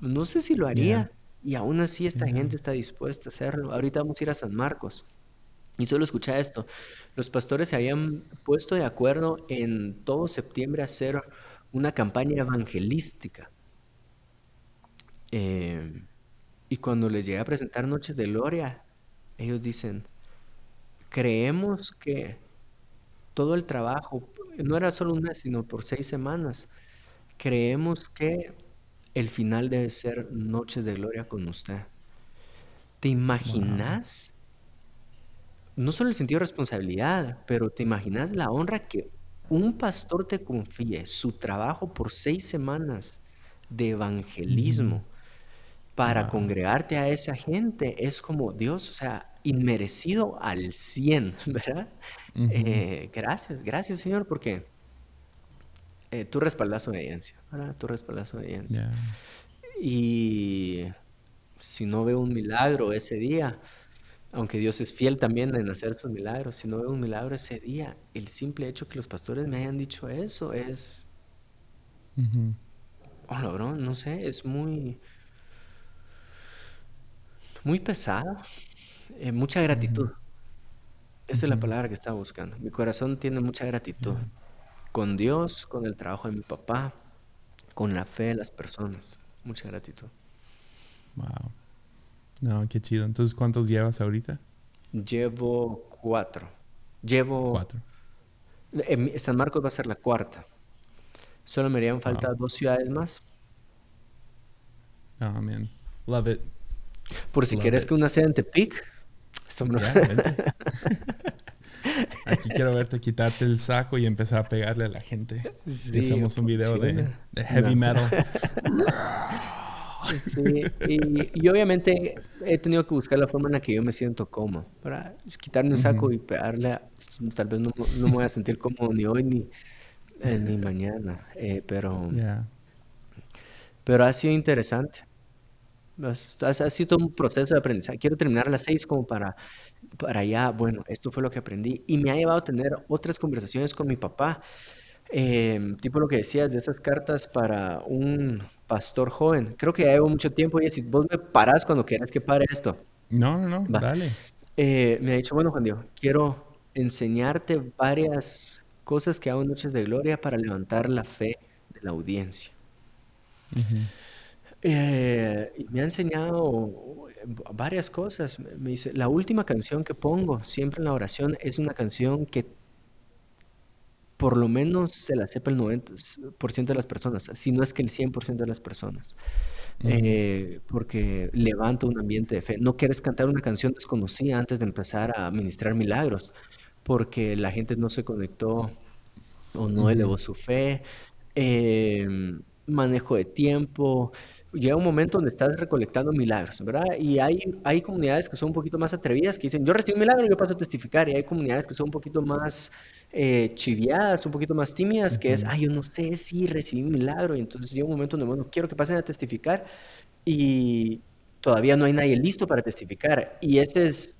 no sé si lo haría. Y aún así esta gente está dispuesta a hacerlo. Ahorita vamos a ir a San Marcos. Y solo escucha esto. Los pastores se habían puesto de acuerdo en todo septiembre a hacer una campaña evangelística. Eh, y cuando les llegué a presentar Noches de Gloria, ellos dicen, creemos que todo el trabajo, no era solo un mes, sino por seis semanas, creemos que el final debe ser Noches de Gloria con usted. ¿Te imaginas no solo el sentido de responsabilidad, pero te imaginas la honra que un pastor te confíe su trabajo por seis semanas de evangelismo para congregarte a esa gente. Es como Dios, o sea, inmerecido al 100, ¿verdad? Eh, gracias, gracias Señor, porque eh, tú respaldas obediencia, ¿verdad? Tú respaldas obediencia. Y si no veo un milagro ese día, aunque Dios es fiel también en hacer sus milagros, si no veo un milagro ese día, el simple hecho que los pastores me hayan dicho eso es... Hola, bro, no sé, es muy... Muy pesado. Eh, mucha gratitud. Esa es la palabra que estaba buscando. Mi corazón tiene mucha gratitud. Con Dios, con el trabajo de mi papá, con la fe de las personas. Mucha gratitud. Wow. No, qué chido. Entonces, ¿cuántos llevas ahorita? Llevo cuatro. Llevo... Cuatro. San Marcos va a ser la cuarta. Solo me harían falta dos ciudades más. Oh, man. Love it. Por si quieres que una sea en Tepic. Aquí quiero verte quitarte el saco y empezar a pegarle a la gente. Sí, hacemos un video de, heavy metal. Sí, y, obviamente he tenido que buscar la forma en la que yo me siento cómodo. Para quitarme un saco y pegarle, tal vez no, me voy a sentir cómodo ni hoy ni, eh, ni mañana. Eh, pero, pero ha sido interesante. Ha, ha, sido un proceso de aprendizaje. Quiero terminar a las seis como para, para ya, bueno, esto fue lo que aprendí. Y me ha llevado a tener otras conversaciones con mi papá. Em, tipo lo que decías de esas cartas para un pastor joven. Creo que ya llevo mucho tiempo y si vos me parás cuando quieras que pare esto. No, no, no, dale. Eh, me ha dicho, bueno, Juan Diego, quiero enseñarte varias cosas que hago en Noches de Gloria para levantar la fe de la audiencia. Eh, y me ha enseñado varias cosas. Me dice, la última canción que pongo siempre en la oración es una canción que por lo menos se la sepa el 90% de las personas, si no es que el 100% de las personas. Eh, porque levanta un ambiente de fe. No quieres cantar una canción desconocida antes de empezar a ministrar milagros, porque la gente no se conectó o no elevó su fe. Em, manejo de tiempo. Llega un momento donde estás recolectando milagros, ¿verdad? Y hay, hay comunidades que son un poquito más atrevidas, que dicen, yo recibí un milagro y yo paso a testificar. Y hay comunidades que son un poquito más eh, chiviadas, un poquito más tímidas, que es, ay, yo no sé si recibí un milagro, y entonces llega un momento donde, bueno, quiero que pasen a testificar, y todavía no hay nadie listo para testificar, y ese es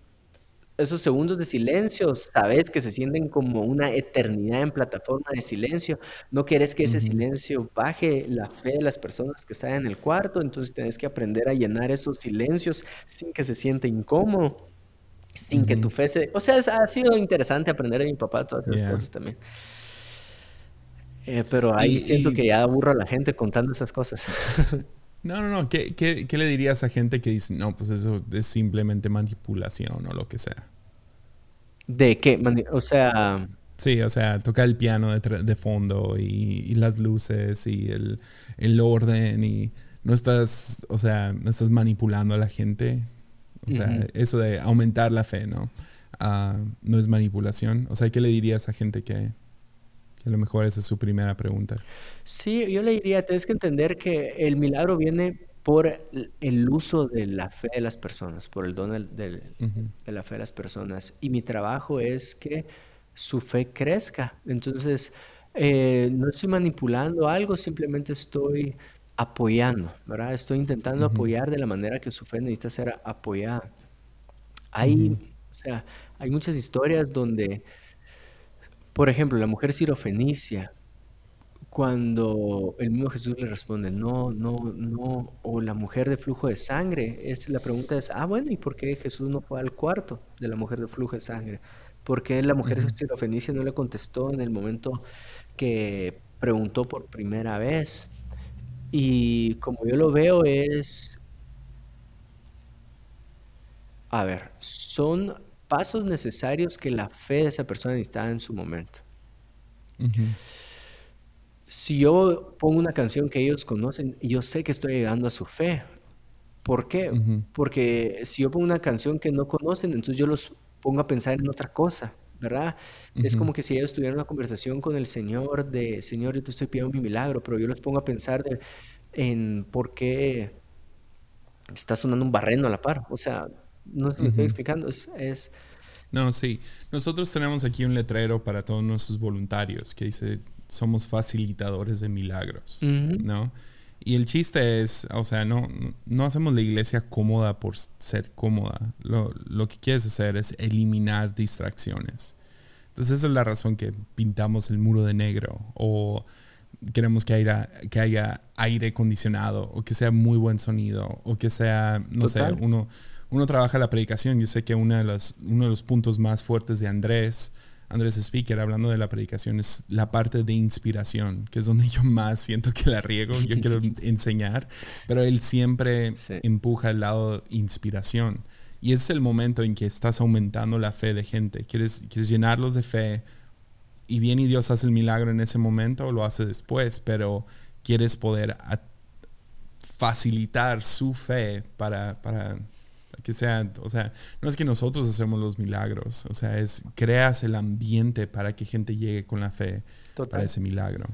esos segundos de silencio, sabes que se sienten como una eternidad en plataforma de silencio. No quieres que ese silencio baje la fe de las personas que están en el cuarto, entonces tienes que aprender a llenar esos silencios sin que se sienta incómodo, sin que tu fe se... O sea, ha sido interesante aprender de mi papá todas esas cosas también. Eh, pero ahí siento que ya aburro a la gente contando esas cosas. No, no, no. ¿Qué, qué, le dirías a gente que dice, no, pues eso es simplemente manipulación o lo que sea? ¿De qué? O sea... Sí, o sea, toca el piano de, de fondo y, las luces y el, el, orden y no estás, o sea, no estás manipulando a la gente. O sea, eso de aumentar la fe, ¿no? Ah, no es manipulación. O sea, ¿qué le dirías a gente que, a lo mejor esa es su primera pregunta. Sí, yo le diría, tienes que entender que el milagro viene por el uso de la fe de las personas, por el don de, la fe de las personas. Y mi trabajo es que su fe crezca. Entonces, eh, no estoy manipulando algo, simplemente estoy apoyando, ¿verdad? Estoy intentando apoyar de la manera que su fe necesita ser apoyada. Hay, o sea, hay muchas historias donde por ejemplo, la mujer sirofenicia, cuando el mismo Jesús le responde, no, no, no, o la mujer de flujo de sangre, es, la pregunta es, ah, bueno, ¿y por qué Jesús no fue al cuarto de la mujer de flujo de sangre? ¿Por qué la mujer sirofenicia no le contestó en el momento que preguntó por primera vez? Y como yo lo veo es, a ver, son pasos necesarios que la fe de esa persona necesitaba en su momento. Si yo pongo una canción que ellos conocen, yo sé que estoy llegando a su fe. ¿Por qué? Porque si yo pongo una canción que no conocen, entonces yo los pongo a pensar en otra cosa, ¿verdad? Es como que si ellos tuvieran una conversación con el Señor de, Señor, yo te estoy pidiendo mi milagro, pero yo los pongo a pensar en por qué está sonando un barreno a la par. O sea, no sé si estoy explicando, es, No, sí. Nosotros tenemos aquí un letrero para todos nuestros voluntarios que dice, somos facilitadores de milagros, ¿no? Y el chiste es, o sea, no, no hacemos la iglesia cómoda por ser cómoda. Lo, lo que quieres hacer es eliminar distracciones. Entonces esa es la razón que pintamos el muro de negro o queremos que haya, que haya aire acondicionado o que sea muy buen sonido o que sea, no sé, uno uno trabaja la predicación. Yo sé que una de las, uno de los puntos más fuertes de Andrés, Andrés Speaker, hablando de la predicación, es la parte de inspiración, que es donde yo más siento que la riego, yo quiero enseñar, pero él siempre empuja el lado inspiración. Y ese es el momento en que estás aumentando la fe de gente. Quieres, quieres llenarlos de fe y bien y Dios hace el milagro en ese momento o lo hace después, pero quieres poder facilitar su fe para, para que sea, o sea, no es que nosotros hacemos los milagros, o sea, es creas el ambiente para que gente llegue con la fe para ese milagro.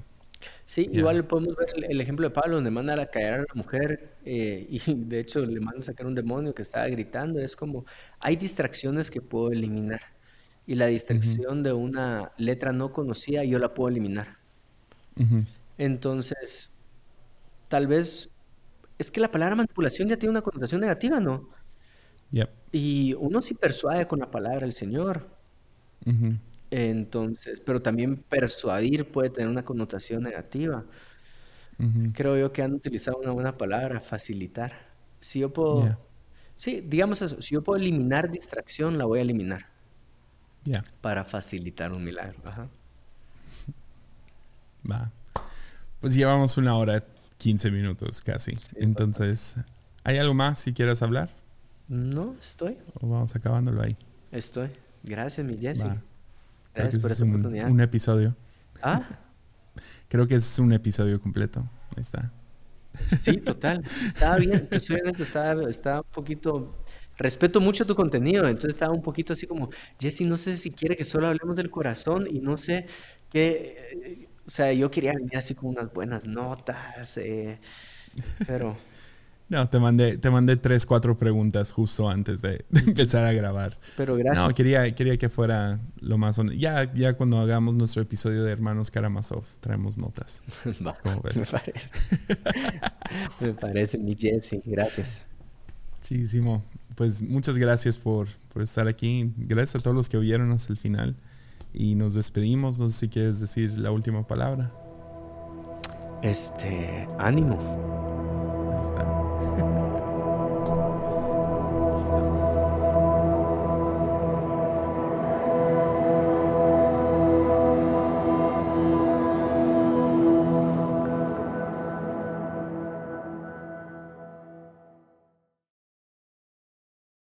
Sí, igual podemos ver el, ejemplo de Pablo, donde manda a callar a la mujer eh, y de hecho le manda a sacar un demonio que estaba gritando. Es como, hay distracciones que puedo eliminar y la distracción de una letra no conocida yo la puedo eliminar. Entonces, tal vez, es que la palabra manipulación ya tiene una connotación negativa, ¿no? Y uno sí persuade con la palabra del Señor. Entonces, pero también persuadir puede tener una connotación negativa. Creo yo que han utilizado una buena palabra, facilitar. Si yo puedo, sí, digamos eso, si yo puedo eliminar distracción, la voy a eliminar. Para facilitar un milagro. Va. Pues llevamos una hora, 15 minutos casi. Entonces, ¿hay algo más que quieras hablar? No, estoy. O vamos acabándolo ahí. Estoy. Gracias, mi Jesse. Gracias por esa un, oportunidad. Un episodio. Ah. Creo que es un episodio completo. Ahí está. Sí, total. Estaba bien. estaba, estaba un poquito respeto mucho tu contenido, entonces estaba un poquito así como, Jesse, no sé si quiere que solo hablemos del corazón y no sé qué, o sea, yo quería venir así con unas buenas notas, eh, pero no, te mandé, te mandé tres, cuatro preguntas justo antes de, empezar a grabar. Pero gracias. No, quería, quería que fuera lo más Ya, ya cuando hagamos nuestro episodio de Hermanos Karamazov, traemos notas. Va, Me parece. me parece, mi Jesse. Gracias. Muchísimo. Pues pues muchas gracias por, por estar aquí. Gracias a todos los que oyeron hasta el final. Y nos despedimos. No sé si quieres decir la última palabra. Este, ánimo. Ahí está.